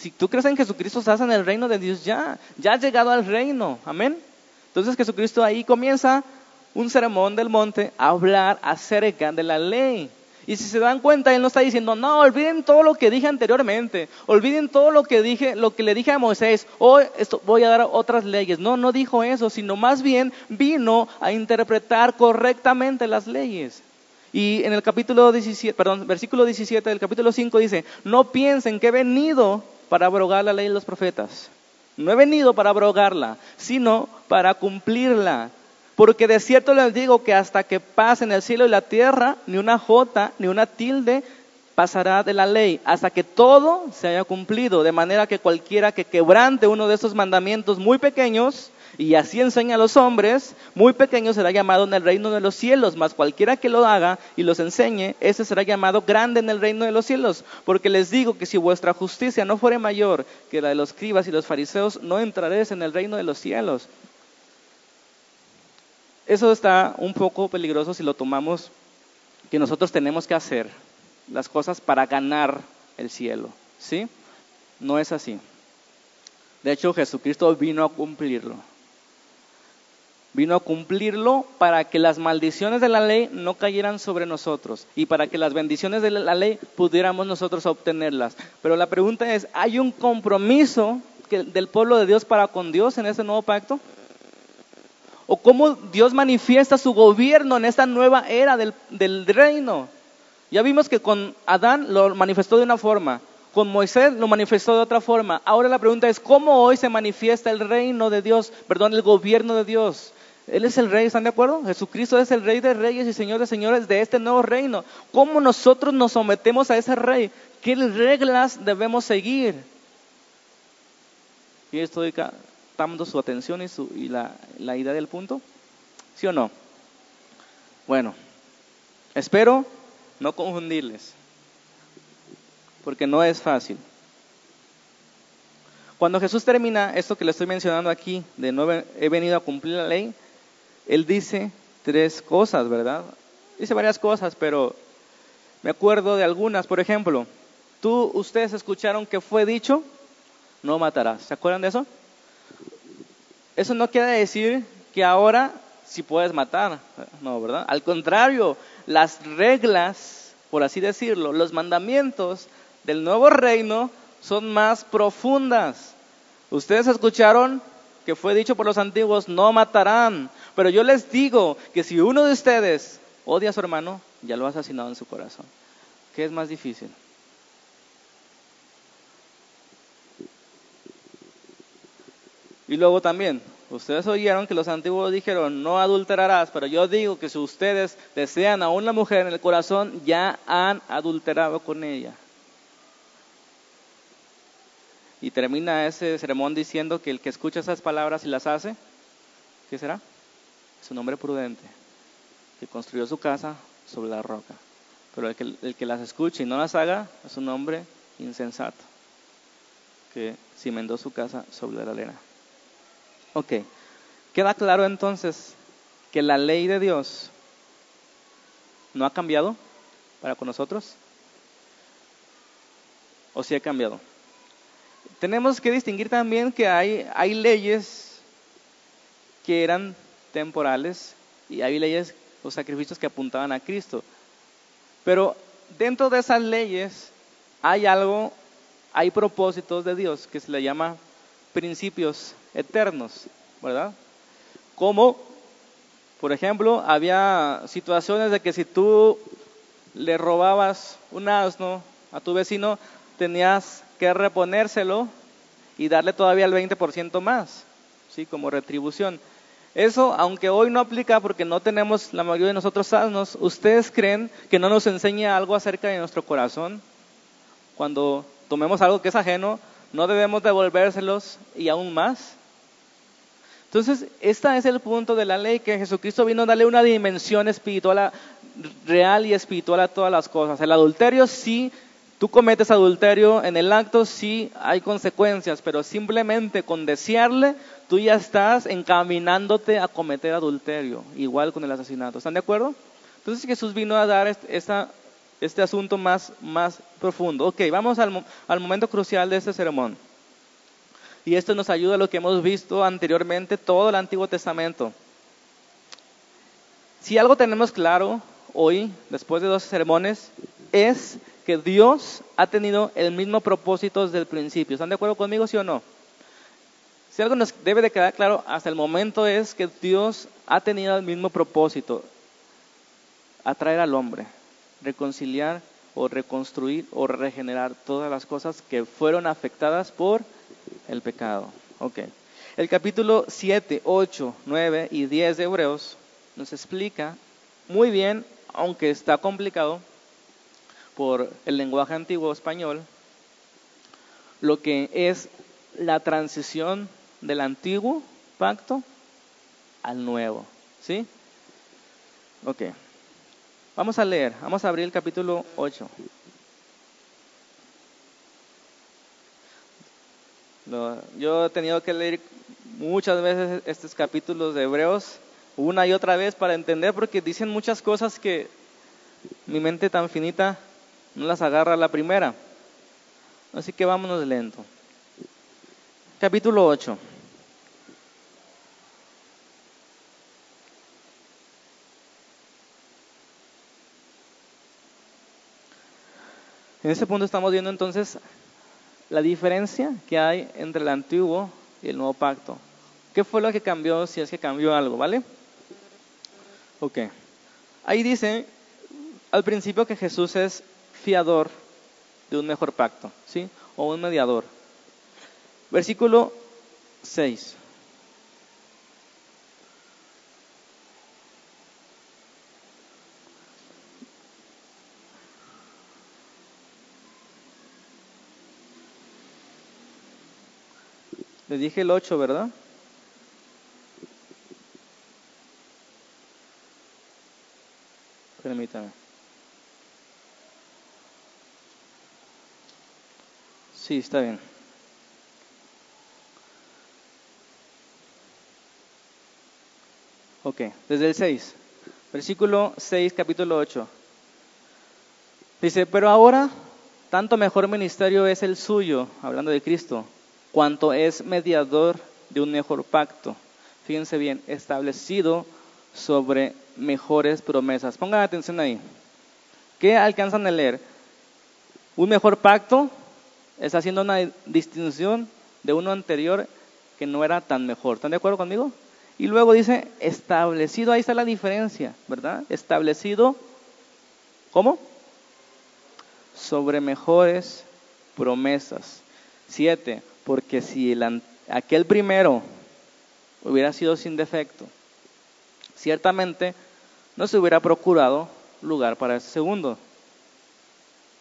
Si tú crees en Jesucristo, estás en el reino de Dios ya. Ya has llegado al reino. Amén. Entonces Jesucristo ahí comienza un sermón del monte a hablar acerca de la ley. Y si se dan cuenta, él no está diciendo, no, olviden todo lo que dije anteriormente, olviden todo lo que dije, lo que le dije a Moisés, hoy esto, voy a dar otras leyes. No, no dijo eso, sino más bien vino a interpretar correctamente las leyes. Y en el capítulo 17, perdón, versículo 17 del capítulo 5 dice, no piensen que he venido para abrogar la ley de los profetas. No he venido para abrogarla, sino para cumplirla. Porque de cierto les digo que hasta que pasen el cielo y la tierra, ni una jota, ni una tilde pasará de la ley, hasta que todo se haya cumplido. De manera que cualquiera que quebrante uno de esos mandamientos muy pequeños, y así enseña a los hombres, muy pequeño será llamado en el reino de los cielos, mas cualquiera que lo haga y los enseñe, ese será llamado grande en el reino de los cielos. Porque les digo que si vuestra justicia no fuere mayor que la de los escribas y los fariseos, no entraréis en el reino de los cielos. Eso está un poco peligroso si lo tomamos que nosotros tenemos que hacer las cosas para ganar el cielo, ¿sí? No es así. De hecho, Jesucristo vino a cumplirlo. Vino a cumplirlo para que las maldiciones de la ley no cayeran sobre nosotros y para que las bendiciones de la ley pudiéramos nosotros obtenerlas. Pero la pregunta es, ¿hay un compromiso del pueblo de Dios para con Dios en ese nuevo pacto? ¿O cómo Dios manifiesta su gobierno en esta nueva era del, del reino? Ya vimos que con Adán lo manifestó de una forma, con Moisés lo manifestó de otra forma. Ahora la pregunta es, ¿cómo hoy se manifiesta el reino de Dios, perdón, el gobierno de Dios? Él es el rey, ¿están de acuerdo? Jesucristo es el rey de reyes y señor de señores de este nuevo reino. ¿Cómo nosotros nos sometemos a ese rey? ¿Qué reglas debemos seguir? Y estoy captando su atención y, su, y la, idea del punto. ¿Sí o no? Bueno, espero no confundirles, porque no es fácil. Cuando Jesús termina esto que le estoy mencionando aquí, de no he venido a cumplir la ley, él dice tres cosas, ¿verdad? Dice varias cosas, pero me acuerdo de algunas. Por ejemplo, tú, ustedes escucharon que fue dicho, no matarás. ¿Se acuerdan de eso? Eso no quiere decir que ahora sí puedes matar, no, ¿verdad? Al contrario, las reglas, por así decirlo, los mandamientos del nuevo reino son más profundas. Ustedes escucharon que fue dicho por los antiguos, no matarán. Pero yo les digo que si uno de ustedes odia a su hermano, ya lo ha asesinado en su corazón. ¿Qué es más difícil? Y luego también, ustedes oyeron que los antiguos dijeron, no adulterarás, pero yo digo que si ustedes desean a una mujer en el corazón, ya han adulterado con ella. Y termina ese sermón diciendo que el que escucha esas palabras y las hace, ¿qué será? Es un hombre prudente que construyó su casa sobre la roca. Pero el que, el que las escuche y no las haga es un hombre insensato que cimentó su casa sobre la arena. Ok, queda claro entonces que la ley de Dios no ha cambiado para con nosotros. ¿O sí ha cambiado? Tenemos que distinguir también que hay, hay leyes que eran temporales y hay leyes o sacrificios que apuntaban a Cristo. Pero dentro de esas leyes hay algo, hay propósitos de Dios que se le llama principios eternos, ¿verdad? Como, por ejemplo, había situaciones de que si tú le robabas un asno a tu vecino, tenías que reponérselo y darle todavía el 20% más, ¿sí? Como retribución. Eso, aunque hoy no aplica porque no tenemos la mayoría de nosotros asnos, ¿ustedes creen que no nos enseña algo acerca de nuestro corazón? Cuando tomemos algo que es ajeno, no debemos devolvérselos y aún más. Entonces, este es el punto de la ley que Jesucristo vino a darle una dimensión espiritual, real y espiritual a todas las cosas. El adulterio sí tú cometes adulterio en el acto, sí hay consecuencias, pero simplemente con desearle, tú ya estás encaminándote a cometer adulterio, igual con el asesinato. ¿Están de acuerdo? Entonces Jesús vino a dar este, asunto más, más profundo. Ok, vamos al, al momento crucial de este sermón. Y esto nos ayuda a lo que hemos visto anteriormente, todo el Antiguo Testamento. Si algo tenemos claro hoy, después de dos sermones, es que Dios ha tenido el mismo propósito desde el principio. ¿Están de acuerdo conmigo, sí o no? Si algo nos debe de quedar claro hasta el momento es que Dios ha tenido el mismo propósito, atraer al hombre, reconciliar o reconstruir o regenerar todas las cosas que fueron afectadas por el pecado. Ok. El capítulo 7, 8, 9 y 10 de Hebreos nos explica muy bien, aunque está complicado, por el lenguaje antiguo español, lo que es la transición del antiguo pacto al nuevo. ¿Sí? Ok. Vamos a leer, vamos a abrir el capítulo 8. yo he tenido que leer muchas veces estos capítulos de Hebreos una y otra vez para entender porque dicen muchas cosas que mi mente tan finita no las agarra la primera. Así que vámonos lento. Capítulo 8. En ese punto estamos viendo entonces la diferencia que hay entre el antiguo y el nuevo pacto. ¿Qué fue lo que cambió si es que cambió algo, vale? Ok. Ahí dice al principio que Jesús es fiador de un mejor pacto, ¿sí? O un mediador. Versículo 6. Le dije el 8, ¿verdad? Permítame. Sí, está bien. Ok, desde el 6, versículo 6, capítulo 8. Dice, pero ahora tanto mejor ministerio es el suyo, hablando de Cristo, cuanto es mediador de un mejor pacto. Fíjense bien, establecido sobre mejores promesas. Pongan atención ahí. ¿Qué alcanzan a leer? Un mejor pacto está haciendo una distinción de uno anterior que no era tan mejor. ¿Están de acuerdo conmigo? Y luego dice establecido, ahí está la diferencia, ¿verdad? Establecido, ¿cómo? Sobre mejores promesas. Siete, porque si el, aquel primero hubiera sido sin defecto, ciertamente no se hubiera procurado lugar para ese segundo.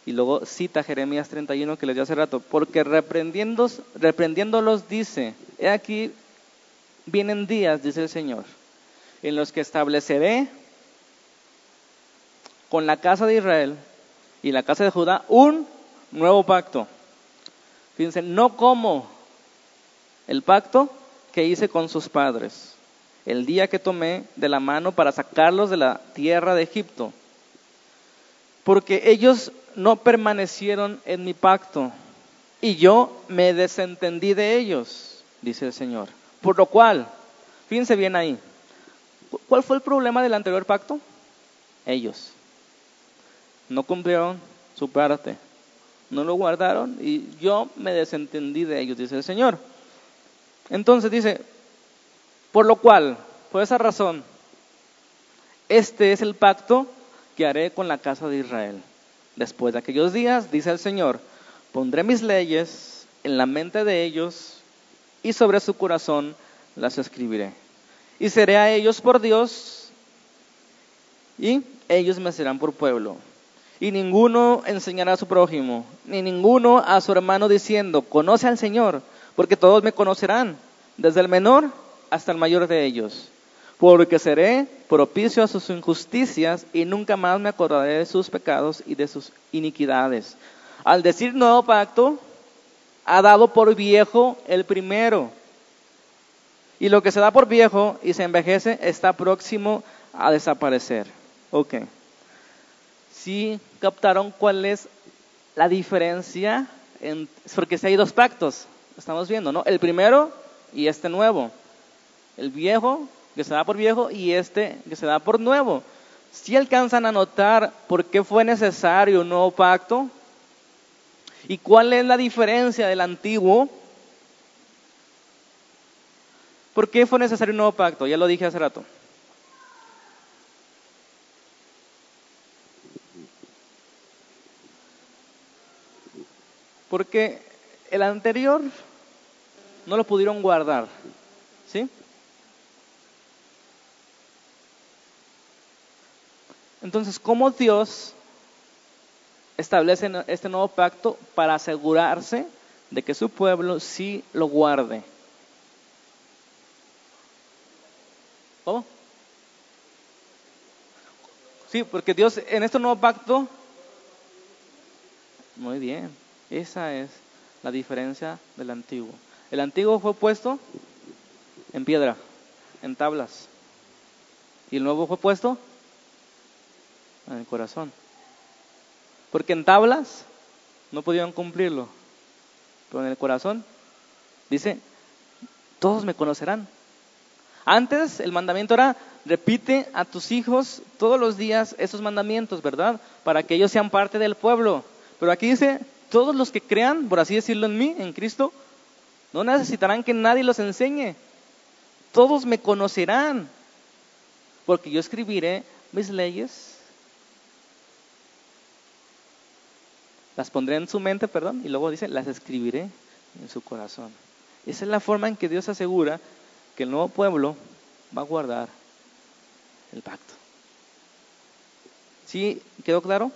Y luego cita Jeremías 31 que les dio hace rato, porque reprendiéndolos dice, he aquí vienen días, dice el Señor, en los que estableceré con la casa de Israel y la casa de Judá un nuevo pacto. Fíjense, no como el pacto que hice con sus padres, el día que tomé de la mano para sacarlos de la tierra de Egipto, porque ellos no permanecieron en mi pacto y yo me desentendí de ellos, dice el Señor. Por lo cual, fíjense bien ahí, ¿cuál fue el problema del anterior pacto? Ellos no cumplieron su parte no lo guardaron y yo me desentendí de ellos, dice el Señor. Entonces dice, por lo cual, por esa razón, este es el pacto haré con la casa de Israel. Después de aquellos días, dice el Señor, pondré mis leyes en la mente de ellos y sobre su corazón las escribiré. Y seré a ellos por Dios y ellos me serán por pueblo y ninguno enseñará a su prójimo, ni ninguno a su hermano diciendo, conoce al Señor, porque todos me conocerán, desde el menor hasta el mayor de ellos, porque seré propicio a sus injusticias y nunca más me acordaré de sus pecados y de sus iniquidades. Al decir nuevo pacto, ha dado por viejo el primero. Y lo que se da por viejo y se envejece está próximo a desaparecer. Okay sí captaron cuál es la diferencia, en, porque si hay dos pactos, estamos viendo, ¿no? El primero y este nuevo. El viejo, que se da por viejo, y este, que se da por nuevo. Si alcanzan a notar por qué fue necesario un nuevo pacto y cuál es la diferencia del antiguo. ¿Por qué fue necesario un nuevo pacto? Ya lo dije hace rato. Porque el anterior no lo pudieron guardar. ¿Sí? Entonces, ¿cómo Dios establece este nuevo pacto para asegurarse de que su pueblo sí lo guarde? ¿Cómo? Sí, porque Dios en este nuevo pacto, muy bien, esa es la diferencia del antiguo. El antiguo fue puesto en piedra, en tablas. Y el nuevo fue puesto en el corazón. Porque en tablas no podían cumplirlo. Pero en el corazón dice, todos me conocerán. Antes el mandamiento era, repite a tus hijos todos los días esos mandamientos, ¿verdad? Para que ellos sean parte del pueblo. Pero aquí dice, todos los que crean, por así decirlo en mí, en Cristo, no necesitarán que nadie los enseñe. Todos me conocerán, porque yo escribiré mis leyes, las pondré en su mente, perdón, y luego dice, las escribiré en su corazón. Esa es la forma en que Dios asegura que el nuevo pueblo va a guardar el pacto. ¿Sí quedó claro?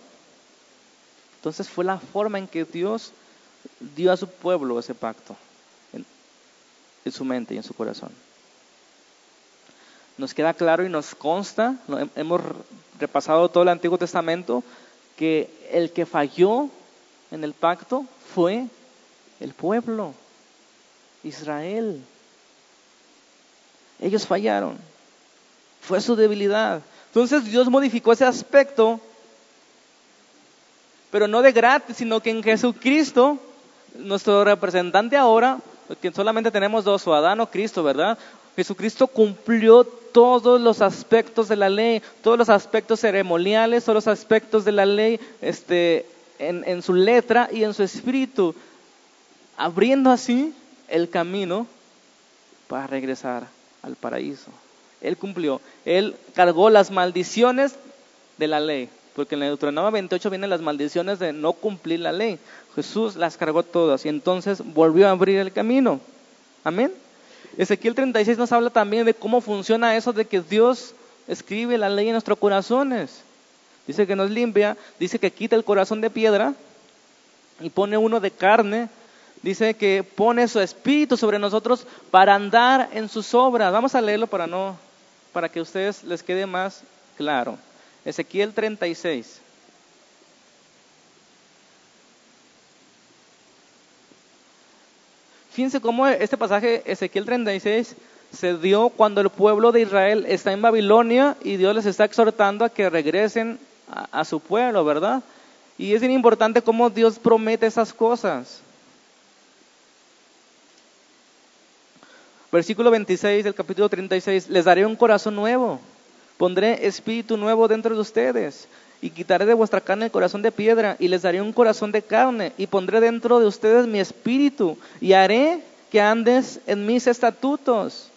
Entonces fue la forma en que Dios dio a su pueblo ese pacto en su mente y en su corazón. Nos queda claro y nos consta, hemos repasado todo el Antiguo Testamento, que el que falló en el pacto fue el pueblo, Israel. Ellos fallaron, fue su debilidad. Entonces Dios modificó ese aspecto, pero no de gratis, sino que en Jesucristo, nuestro representante ahora, que solamente tenemos dos, o Adán o Cristo, ¿verdad? Jesucristo cumplió todos los aspectos de la ley, todos los aspectos ceremoniales, todos los aspectos de la ley este, en, su letra y en su espíritu, abriendo así el camino para regresar al paraíso. Él cumplió, él cargó las maldiciones de la ley, porque en el Deuteronomio 28 vienen las maldiciones de no cumplir la ley. Jesús las cargó todas y entonces volvió a abrir el camino. Amén. Ezequiel 36 nos habla también de cómo funciona eso de que Dios escribe la ley en nuestros corazones. Dice que nos limpia, dice que quita el corazón de piedra y pone uno de carne. Dice que pone su espíritu sobre nosotros para andar en sus obras. Vamos a leerlo para no para que a ustedes les quede más claro. Ezequiel 36. Fíjense cómo este pasaje, Ezequiel 36, se dio cuando el pueblo de Israel está en Babilonia y Dios les está exhortando a que regresen a, su pueblo, ¿verdad? Y es importante cómo Dios promete esas cosas. Versículo 26 del capítulo 36, les daré un corazón nuevo, pondré espíritu nuevo dentro de ustedes y quitaré de vuestra carne el corazón de piedra y les daré un corazón de carne y pondré dentro de ustedes mi espíritu y haré que andes en mis estatutos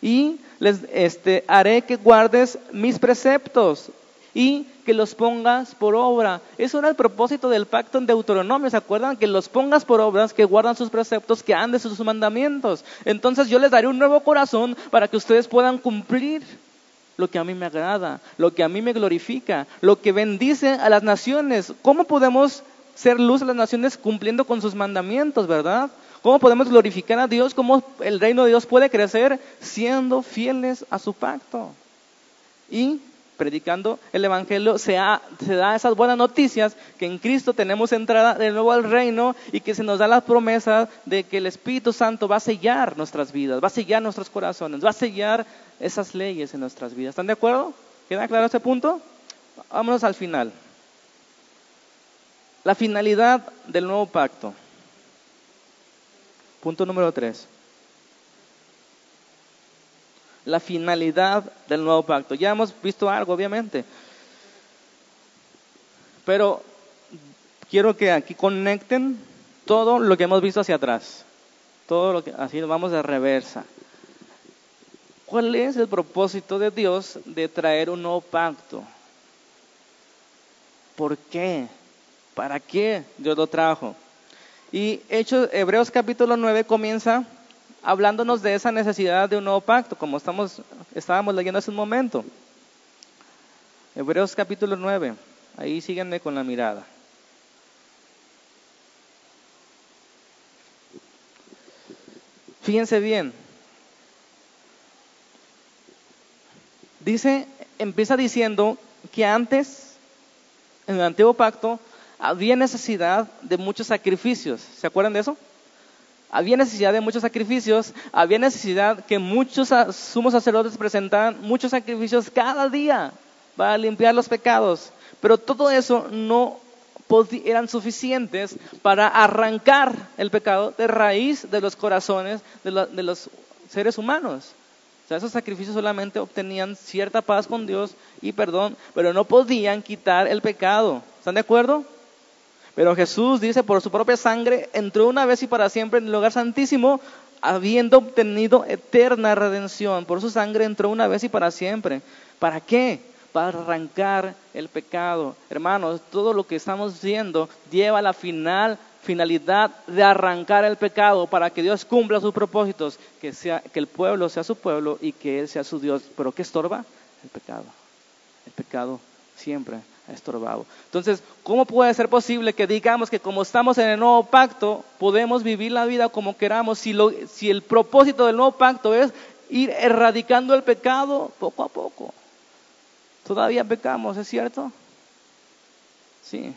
y les este, haré que guardes mis preceptos y que los pongas por obra. Eso era el propósito del pacto en Deuteronomio, ¿se acuerdan? Que los pongas por obras, que guardan sus preceptos, que andes sus mandamientos. Entonces yo les daré un nuevo corazón para que ustedes puedan cumplir lo que a mí me agrada, lo que a mí me glorifica, lo que bendice a las naciones. ¿Cómo podemos ser luz a las naciones cumpliendo con sus mandamientos, verdad? ¿Cómo podemos glorificar a Dios? ¿Cómo el reino de Dios puede crecer siendo fieles a su pacto? Y predicando el Evangelio se, se, da esas buenas noticias que en Cristo tenemos entrada de nuevo al reino y que se nos da la promesa de que el Espíritu Santo va a sellar nuestras vidas, va a sellar nuestros corazones, va a sellar esas leyes en nuestras vidas. ¿Están de acuerdo? ¿Queda claro ese punto? Vámonos al final. La finalidad del nuevo pacto. Punto número tres. La finalidad del nuevo pacto. Ya hemos visto algo, obviamente. Pero quiero que aquí conecten todo lo que hemos visto hacia atrás. Todo lo que así vamos de reversa. ¿Cuál es el propósito de Dios de traer un nuevo pacto? ¿Por qué? ¿Para qué Dios lo trajo? Y Hechos, Hebreos capítulo 9 comienza hablándonos de esa necesidad de un nuevo pacto, como estamos, estábamos leyendo hace un momento. Hebreos capítulo 9, ahí síganme con la mirada. Fíjense bien, Dice, empieza diciendo que antes, en el antiguo pacto, había necesidad de muchos sacrificios. ¿Se acuerdan de eso? Había necesidad de muchos sacrificios, había necesidad que muchos sumos sacerdotes presentaran muchos sacrificios cada día para limpiar los pecados. Pero todo eso no eran suficientes para arrancar el pecado de raíz de los corazones de los seres humanos esos sacrificios solamente obtenían cierta paz con Dios y perdón, pero no podían quitar el pecado. ¿Están de acuerdo? Pero Jesús dice, por su propia sangre, entró una vez y para siempre en el lugar santísimo, habiendo obtenido eterna redención. Por su sangre entró una vez y para siempre. ¿Para qué? Para arrancar el pecado. Hermanos, todo lo que estamos viendo lleva a la final finalidad de arrancar el pecado para que Dios cumpla sus propósitos, que, sea, que el pueblo sea su pueblo y que Él sea su Dios. ¿Pero qué estorba? El pecado. El pecado siempre estorbado. Entonces, ¿cómo puede ser posible que digamos que como estamos en el nuevo pacto, podemos vivir la vida como queramos si, lo, si el propósito del nuevo pacto es ir erradicando el pecado poco a poco? Todavía pecamos, ¿es cierto? Sí.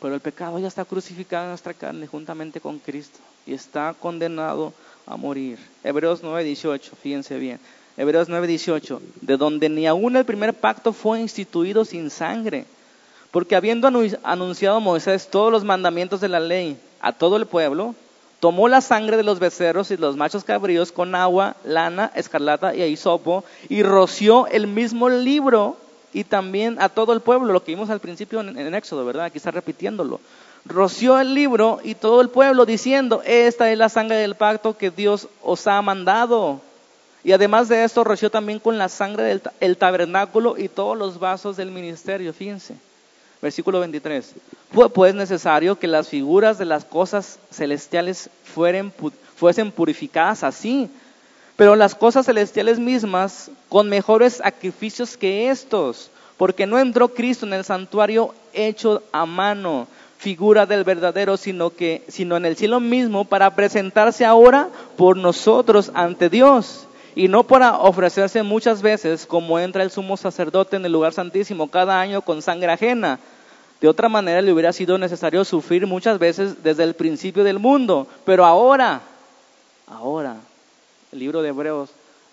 Pero el pecado ya está crucificado en nuestra carne juntamente con Cristo y está condenado a morir. Hebreos 9:18, fíjense bien. Hebreos 9:18, de donde ni aún el primer pacto fue instituido sin sangre. Porque habiendo anunciado Moisés todos los mandamientos de la ley a todo el pueblo, tomó la sangre de los becerros y los machos cabríos con agua, lana, escarlata y hisopo y roció el mismo libro y también a todo el pueblo, lo que vimos al principio en, Éxodo, ¿verdad? Aquí está repitiéndolo. Roció el libro y todo el pueblo diciendo, esta es la sangre del pacto que Dios os ha mandado. Y además de esto, roció también con la sangre del tabernáculo y todos los vasos del ministerio, fíjense. Versículo 23. Fue pues necesario que las figuras de las cosas celestiales fuesen purificadas así, pero las cosas celestiales mismas con mejores sacrificios que estos, porque no entró Cristo en el santuario hecho a mano, figura del verdadero, sino que sino en el cielo mismo para presentarse ahora por nosotros ante Dios y no para ofrecerse muchas veces como entra el sumo sacerdote en el lugar santísimo cada año con sangre ajena. De otra manera le hubiera sido necesario sufrir muchas veces desde el principio del mundo, pero ahora, ahora el libro de Hebreos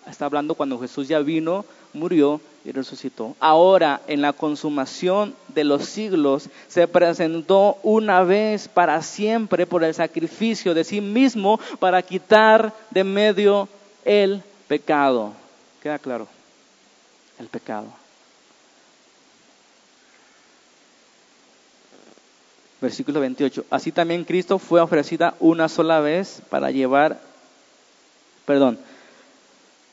está hablando cuando Jesús ya vino, murió y resucitó. Ahora, en la consumación de los siglos, se presentó una vez para siempre por el sacrificio de sí mismo para quitar de medio el pecado. ¿Queda claro? El pecado. Versículo 28. Así también Cristo fue ofrecida una sola vez para llevar perdón.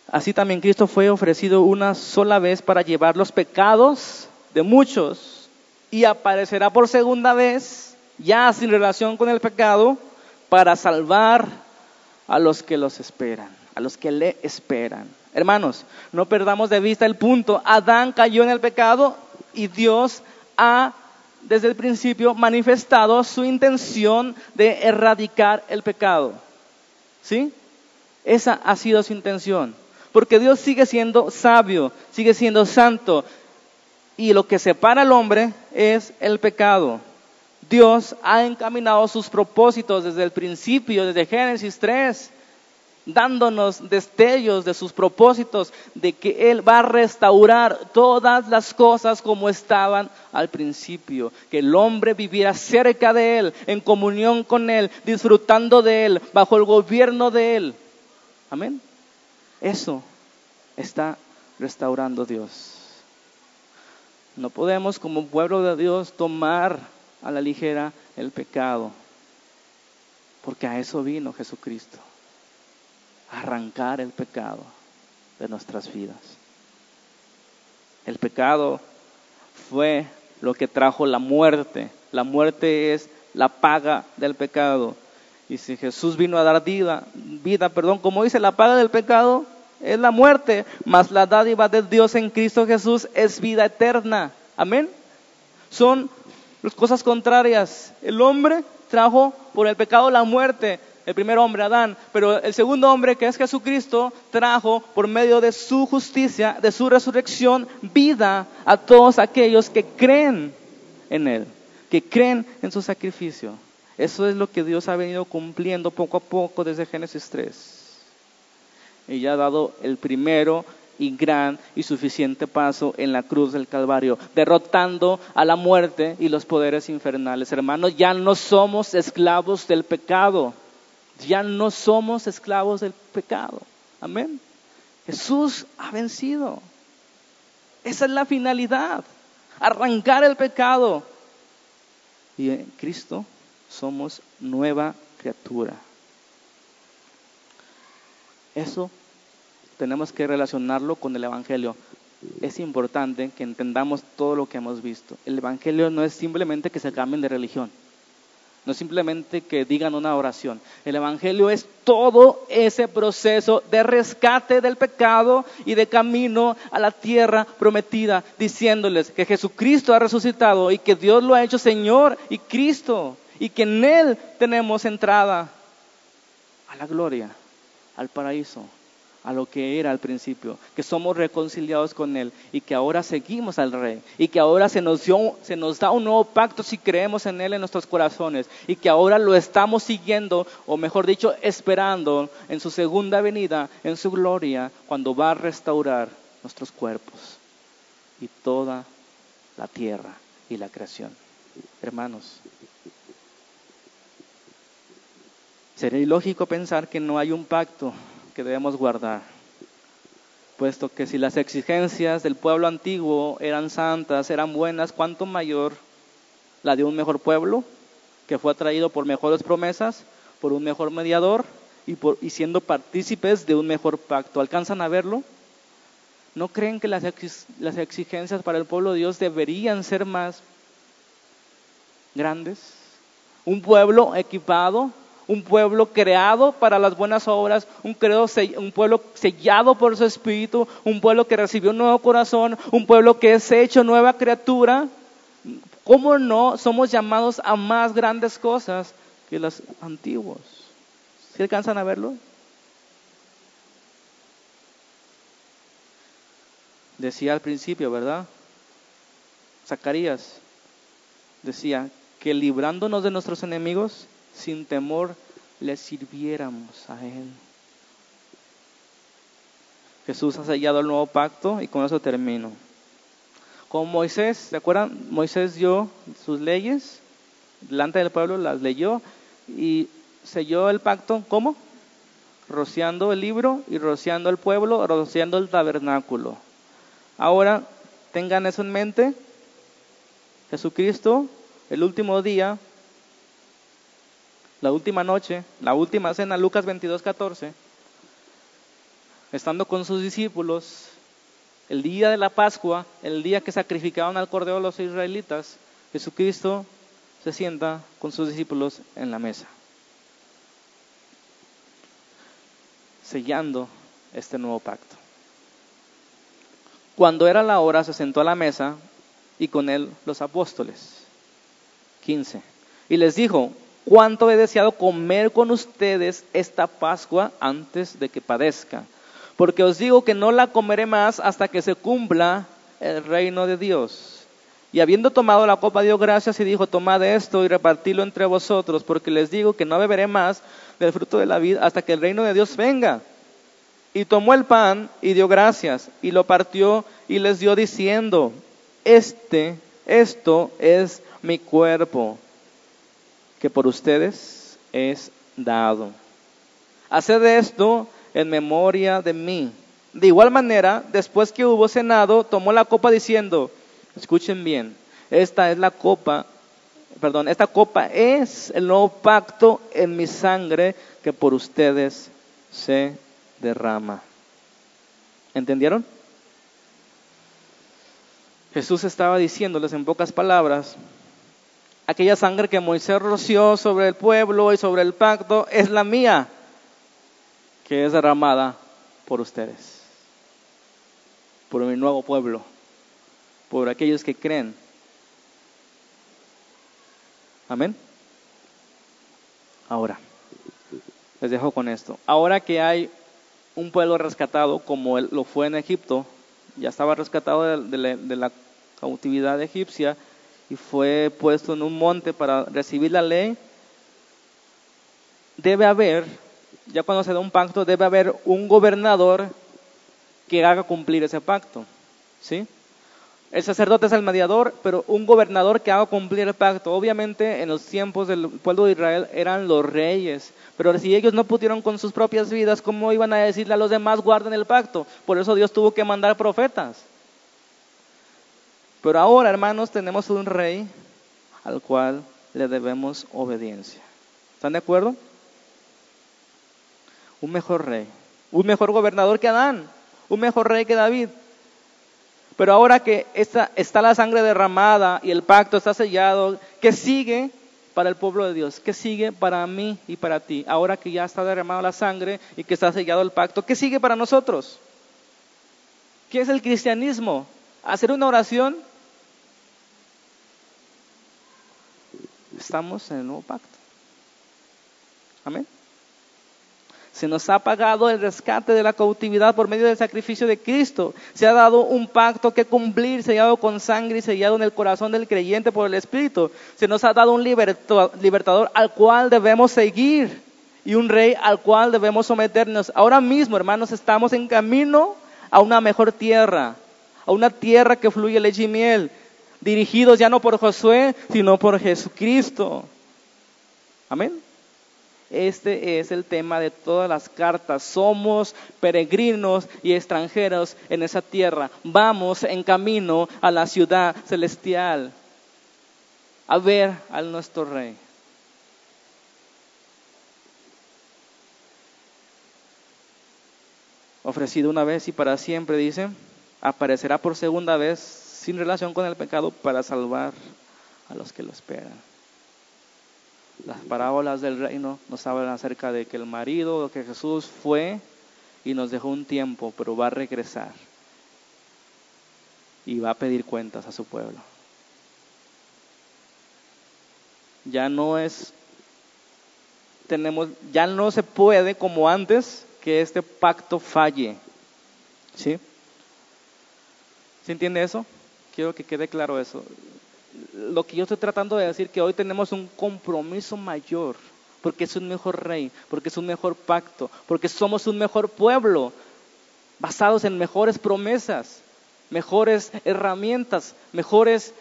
Así también Cristo fue ofrecido una sola vez para llevar los pecados de muchos y aparecerá por segunda vez, ya sin relación con el pecado, para salvar a los que los esperan, a los que le esperan. Hermanos, no perdamos de vista el punto. Adán cayó en el pecado y Dios ha desde el principio manifestado su intención de erradicar el pecado. ¿Sí? Esa ha sido su intención. Porque Dios sigue siendo sabio, sigue siendo santo. Y lo que separa al hombre es el pecado. Dios ha encaminado sus propósitos desde el principio, desde Génesis 3, dándonos destellos de sus propósitos, de que Él va a restaurar todas las cosas como estaban al principio, que el hombre viviera cerca de Él, en comunión con Él, disfrutando de Él, bajo el gobierno de Él. Amén. Eso está restaurando Dios. No podemos como pueblo de Dios tomar a la ligera el pecado, porque a eso vino Jesucristo, arrancar el pecado de nuestras vidas. El pecado fue lo que trajo la muerte. La muerte es la paga del pecado. Y si Jesús vino a dar vida, vida, perdón, como dice, la paga del pecado es la muerte, mas la dádiva de Dios en Cristo Jesús es vida eterna. Amén. Son las cosas contrarias. El hombre trajo por el pecado la muerte, el primer hombre, Adán, pero el segundo hombre, que es Jesucristo, trajo por medio de su justicia, de su resurrección, vida a todos aquellos que creen en Él, que creen en su sacrificio. Eso es lo que Dios ha venido cumpliendo poco a poco desde Génesis 3. Y ya ha dado el primero y gran y suficiente paso en la cruz del Calvario, derrotando a la muerte y los poderes infernales. Hermanos, ya no somos esclavos del pecado. Ya no somos esclavos del pecado. Amén. Jesús ha vencido. Esa es la finalidad. Arrancar el pecado Y en Cristo somos nueva criatura. Eso tenemos que relacionarlo con el Evangelio. Es importante que entendamos todo lo que hemos visto. El Evangelio no es simplemente que se cambien de religión. No es simplemente que digan una oración. El Evangelio es todo ese proceso de rescate del pecado y de camino a la tierra prometida, diciéndoles que Jesucristo ha resucitado y que Dios lo ha hecho Señor y Cristo y que en Él tenemos entrada a la gloria, al paraíso a lo que era al principio, que somos reconciliados con Él y que ahora seguimos al Rey y que ahora se nos, se nos da un nuevo pacto si creemos en Él en nuestros corazones y que ahora lo estamos siguiendo o mejor dicho esperando en su segunda venida, en su gloria, cuando va a restaurar nuestros cuerpos y toda la tierra y la creación. Hermanos, sería ilógico pensar que no hay un pacto debemos guardar, puesto que si las exigencias del pueblo antiguo eran santas, eran buenas, ¿cuánto mayor la de un mejor pueblo que fue atraído por mejores promesas, por un mejor mediador y, por, y siendo partícipes de un mejor pacto? ¿Alcanzan a verlo? ¿No creen que las, las exigencias para el pueblo de Dios deberían ser más grandes? Un pueblo equipado un pueblo creado para las buenas obras, un, un, pueblo sellado por su espíritu, un pueblo que recibió un nuevo corazón, un pueblo que es hecho nueva criatura. ¿Cómo no somos llamados a más grandes cosas que los antiguos? ¿Se alcanzan a verlo? Decía al principio, ¿verdad? Zacarías decía que librándonos de nuestros enemigos, sin temor le sirviéramos a Él. Jesús ha sellado el nuevo pacto y con eso termino. Con Moisés, ¿se acuerdan? Moisés dio sus leyes delante del pueblo, las leyó y selló el pacto, ¿cómo? Rociando el libro y rociando el pueblo, rociando el tabernáculo. Ahora, tengan eso en mente. Jesucristo, el último día, la última noche, la última cena, Lucas 22, 14, estando con sus discípulos, el día de la Pascua, el día que sacrificaban al cordero los israelitas, Jesucristo se sienta con sus discípulos en la mesa, sellando este nuevo pacto. Cuando era la hora, se sentó a la mesa y con él los apóstoles. 15. Y les dijo, cuánto he deseado comer con ustedes esta Pascua antes de que padezca. Porque os digo que no la comeré más hasta que se cumpla el reino de Dios. Y habiendo tomado la copa, dio gracias y dijo, tomad esto y repartidlo entre vosotros, porque les digo que no beberé más del fruto de la vida hasta que el reino de Dios venga. Y tomó el pan y dio gracias y lo partió y les dio diciendo, este, esto es mi cuerpo que por ustedes es dado. Haced esto en memoria de mí. De igual manera, después que hubo cenado, tomó la copa diciendo, escuchen bien, esta es la copa, perdón, esta copa es el nuevo pacto en mi sangre que por ustedes se derrama. ¿Entendieron? Jesús estaba diciéndoles en pocas palabras aquella sangre que Moisés roció sobre el pueblo y sobre el pacto es la mía, que es derramada por ustedes, por mi nuevo pueblo, por aquellos que creen. Amén. Ahora, les dejo con esto. Ahora que hay un pueblo rescatado como lo fue en Egipto, ya estaba rescatado de, la, de la cautividad egipcia, y fue puesto en un monte para recibir la ley, debe haber, ya cuando se da un pacto, debe haber un gobernador que haga cumplir ese pacto. ¿Sí? El sacerdote es el mediador, pero un gobernador que haga cumplir el pacto. Obviamente en los tiempos del pueblo de Israel eran los reyes, pero si ellos no pudieron con sus propias vidas, ¿cómo iban a decirle a los demás guarden el pacto? Por eso Dios tuvo que mandar profetas. Pero ahora, hermanos, tenemos un rey al cual le debemos obediencia. ¿Están de acuerdo? Un mejor rey, un mejor gobernador que Adán, un mejor rey que David. Pero ahora que está, está la sangre derramada y el pacto está sellado, ¿qué sigue para el pueblo de Dios? ¿Qué sigue para mí y para ti? Ahora que ya está derramada la sangre y que está sellado el pacto, ¿qué sigue para nosotros? ¿Qué es el cristianismo? ¿Hacer una oración? Estamos en el nuevo pacto. Amén. Se nos ha pagado el rescate de la cautividad por medio del sacrificio de Cristo. Se ha dado un pacto que cumplir, sellado con sangre y sellado en el corazón del creyente por el Espíritu. Se nos ha dado un libertador al cual debemos seguir y un rey al cual debemos someternos. Ahora mismo, hermanos, estamos en camino a una mejor tierra, a una tierra que fluye leche y miel, dirigidos ya no por Josué, sino por Jesucristo. Amén. Este es el tema de todas las cartas. Somos peregrinos y extranjeros en esa tierra. Vamos en camino a la ciudad celestial a ver al nuestro rey. Ofrecido una vez y para siempre, dice, aparecerá por segunda vez sin relación con el pecado para salvar a los que lo esperan. Las parábolas del reino nos hablan acerca de que el marido, que Jesús fue y nos dejó un tiempo, pero va a regresar y va a pedir cuentas a su pueblo. Ya no es, tenemos, ya no se puede como antes que este pacto falle. ¿Sí? ¿Se entiende eso? Quiero que quede claro eso lo que yo estoy tratando de decir, que hoy tenemos un compromiso mayor, porque es un mejor rey, porque es un mejor pacto, porque somos un mejor pueblo, basados en mejores promesas, mejores herramientas, mejores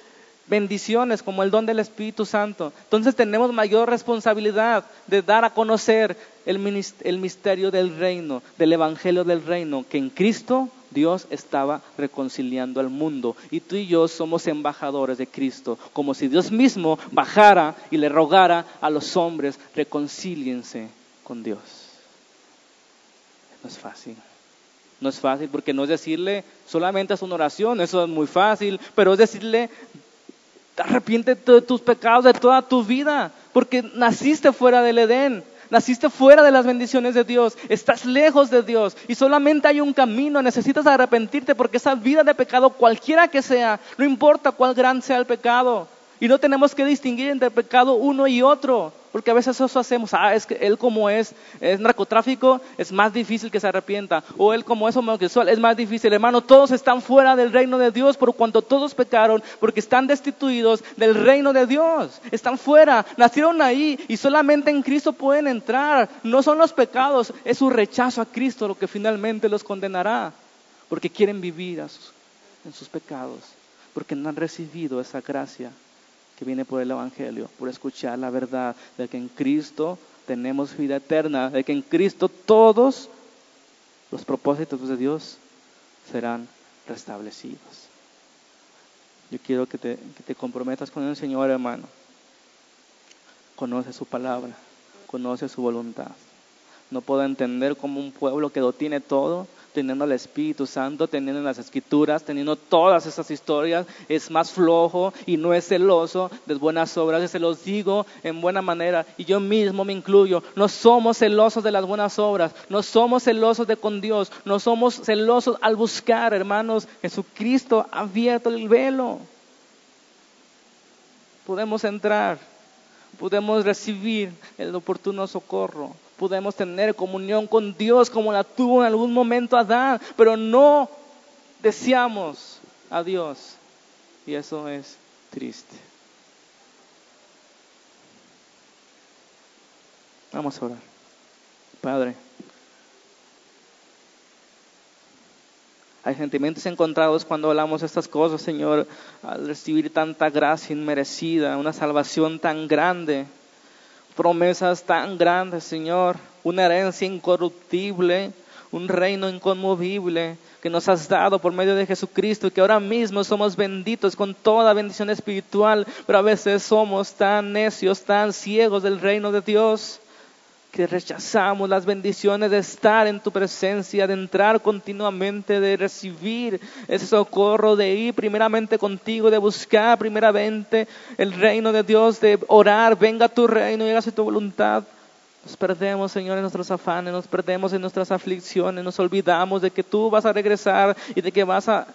bendiciones como el don del Espíritu Santo. Entonces tenemos mayor responsabilidad de dar a conocer el misterio del reino, del Evangelio del reino, que en Cristo Dios estaba reconciliando al mundo y tú y yo somos embajadores de Cristo, como si Dios mismo bajara y le rogara a los hombres, reconcíliense con Dios. No es fácil. No es fácil porque no es decirle solamente es una oración, eso es muy fácil, pero es decirle, arrepiéntete de tus pecados de toda tu vida, porque naciste fuera del Edén. Naciste fuera de las bendiciones de Dios, estás lejos de Dios y solamente hay un camino, necesitas arrepentirte porque esa vida de pecado, cualquiera que sea, no importa cuál gran sea el pecado, y no tenemos que distinguir entre pecado uno y otro. Porque a veces eso hacemos, ah, es que él como es, es narcotráfico, es más difícil que se arrepienta. O él como es homosexual, es más difícil. Hermano, todos están fuera del reino de Dios por cuanto todos pecaron, porque están destituidos del reino de Dios. Están fuera, nacieron ahí y solamente en Cristo pueden entrar. No son los pecados, es su rechazo a Cristo lo que finalmente los condenará. Porque quieren vivir en sus pecados, porque no han recibido esa gracia que viene por el Evangelio, por escuchar la verdad de que en Cristo tenemos vida eterna, de que en Cristo todos los propósitos de Dios serán restablecidos. Yo quiero que te, que te comprometas con el Señor, hermano. Conoce su palabra, conoce su voluntad. No puedo entender cómo un pueblo que lo tiene todo teniendo el Espíritu Santo, teniendo las Escrituras, teniendo todas esas historias, es más flojo y no es celoso de buenas obras. se los digo en buena manera y yo mismo me incluyo. No somos celosos de las buenas obras, no somos celosos de con Dios, no somos celosos al buscar, hermanos. Jesucristo ha abierto el velo. Podemos entrar, podemos recibir el oportuno socorro podemos tener comunión con Dios como la tuvo en algún momento Adán, pero no deseamos a Dios. Y eso es triste. Vamos a orar. Padre, hay sentimientos encontrados cuando hablamos estas cosas, Señor, al recibir tanta gracia inmerecida, una salvación tan grande promesas tan grandes, Señor, una herencia incorruptible, un reino inconmovible que nos has dado por medio de Jesucristo, que ahora mismo somos benditos con toda bendición espiritual, pero a veces somos tan necios, tan ciegos del reino de Dios que rechazamos las bendiciones de estar en tu presencia, de entrar continuamente, de recibir ese socorro, de ir primeramente contigo, de buscar primeramente el reino de Dios, de orar, venga tu reino y hágase tu voluntad. Nos perdemos, Señor, en nuestros afanes, nos perdemos en nuestras aflicciones, nos olvidamos de que tú vas a regresar y de que vas a,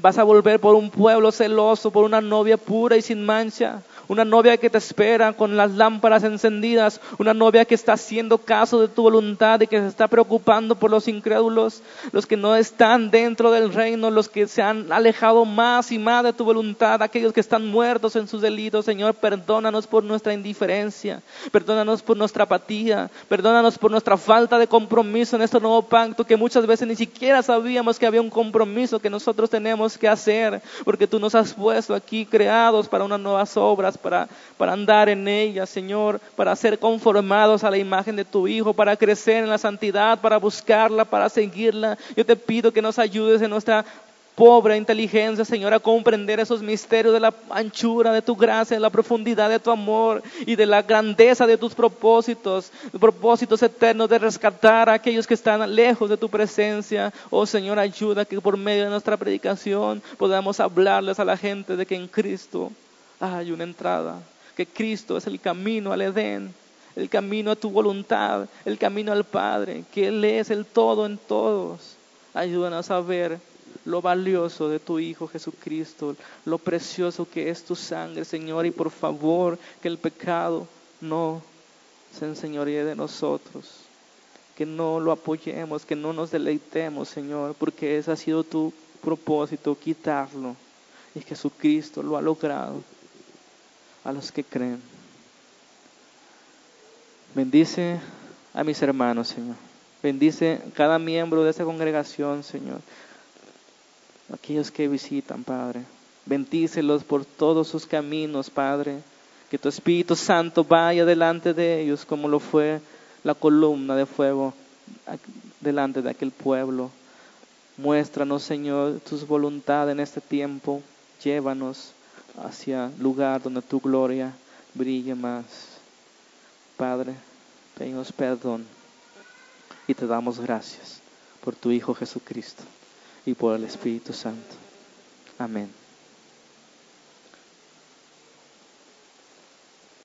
vas a volver por un pueblo celoso, por una novia pura y sin mancha una novia que te espera con las lámparas encendidas, una novia que está haciendo caso de tu voluntad y que se está preocupando por los incrédulos, los que no están dentro del reino, los que se han alejado más y más de tu voluntad, aquellos que están muertos en sus delitos. Señor, perdónanos por nuestra indiferencia, perdónanos por nuestra apatía, perdónanos por nuestra falta de compromiso en este nuevo pacto que muchas veces ni siquiera sabíamos que había un compromiso que nosotros tenemos que hacer, porque tú nos has puesto aquí creados para unas nuevas obras para, para andar en ella, Señor, para ser conformados a la imagen de tu Hijo, para crecer en la santidad, para buscarla, para seguirla. Yo te pido que nos ayudes en nuestra pobre inteligencia, Señor, a comprender esos misterios de la anchura de tu gracia, de la profundidad de tu amor y de la grandeza de tus propósitos, propósitos eternos de rescatar a aquellos que están lejos de tu presencia. Oh Señor, ayuda que por medio de nuestra predicación podamos hablarles a la gente de que en Cristo hay una entrada, que Cristo es el camino al Edén, el camino a tu voluntad, el camino al Padre, que Él es el todo en todos. Ayúdanos a ver lo valioso de tu Hijo Jesucristo, lo precioso que es tu sangre, Señor, y por favor que el pecado no se enseñoríe de nosotros, que no lo apoyemos, que no nos deleitemos, Señor, porque ese ha sido tu propósito, quitarlo. Y Jesucristo lo ha logrado a los que creen. Bendice a mis hermanos, Señor. Bendice cada miembro de esta congregación, Señor. Aquellos que visitan, Padre. Bendícelos por todos sus caminos, Padre. Que tu Espíritu Santo vaya delante de ellos como lo fue la columna de fuego delante de aquel pueblo. Muéstranos, Señor, tus voluntad en este tiempo. Llévanos hacia lugar donde tu gloria brille más. Padre, pedimos perdón y te damos gracias por tu Hijo Jesucristo y por el Espíritu Santo. Amén.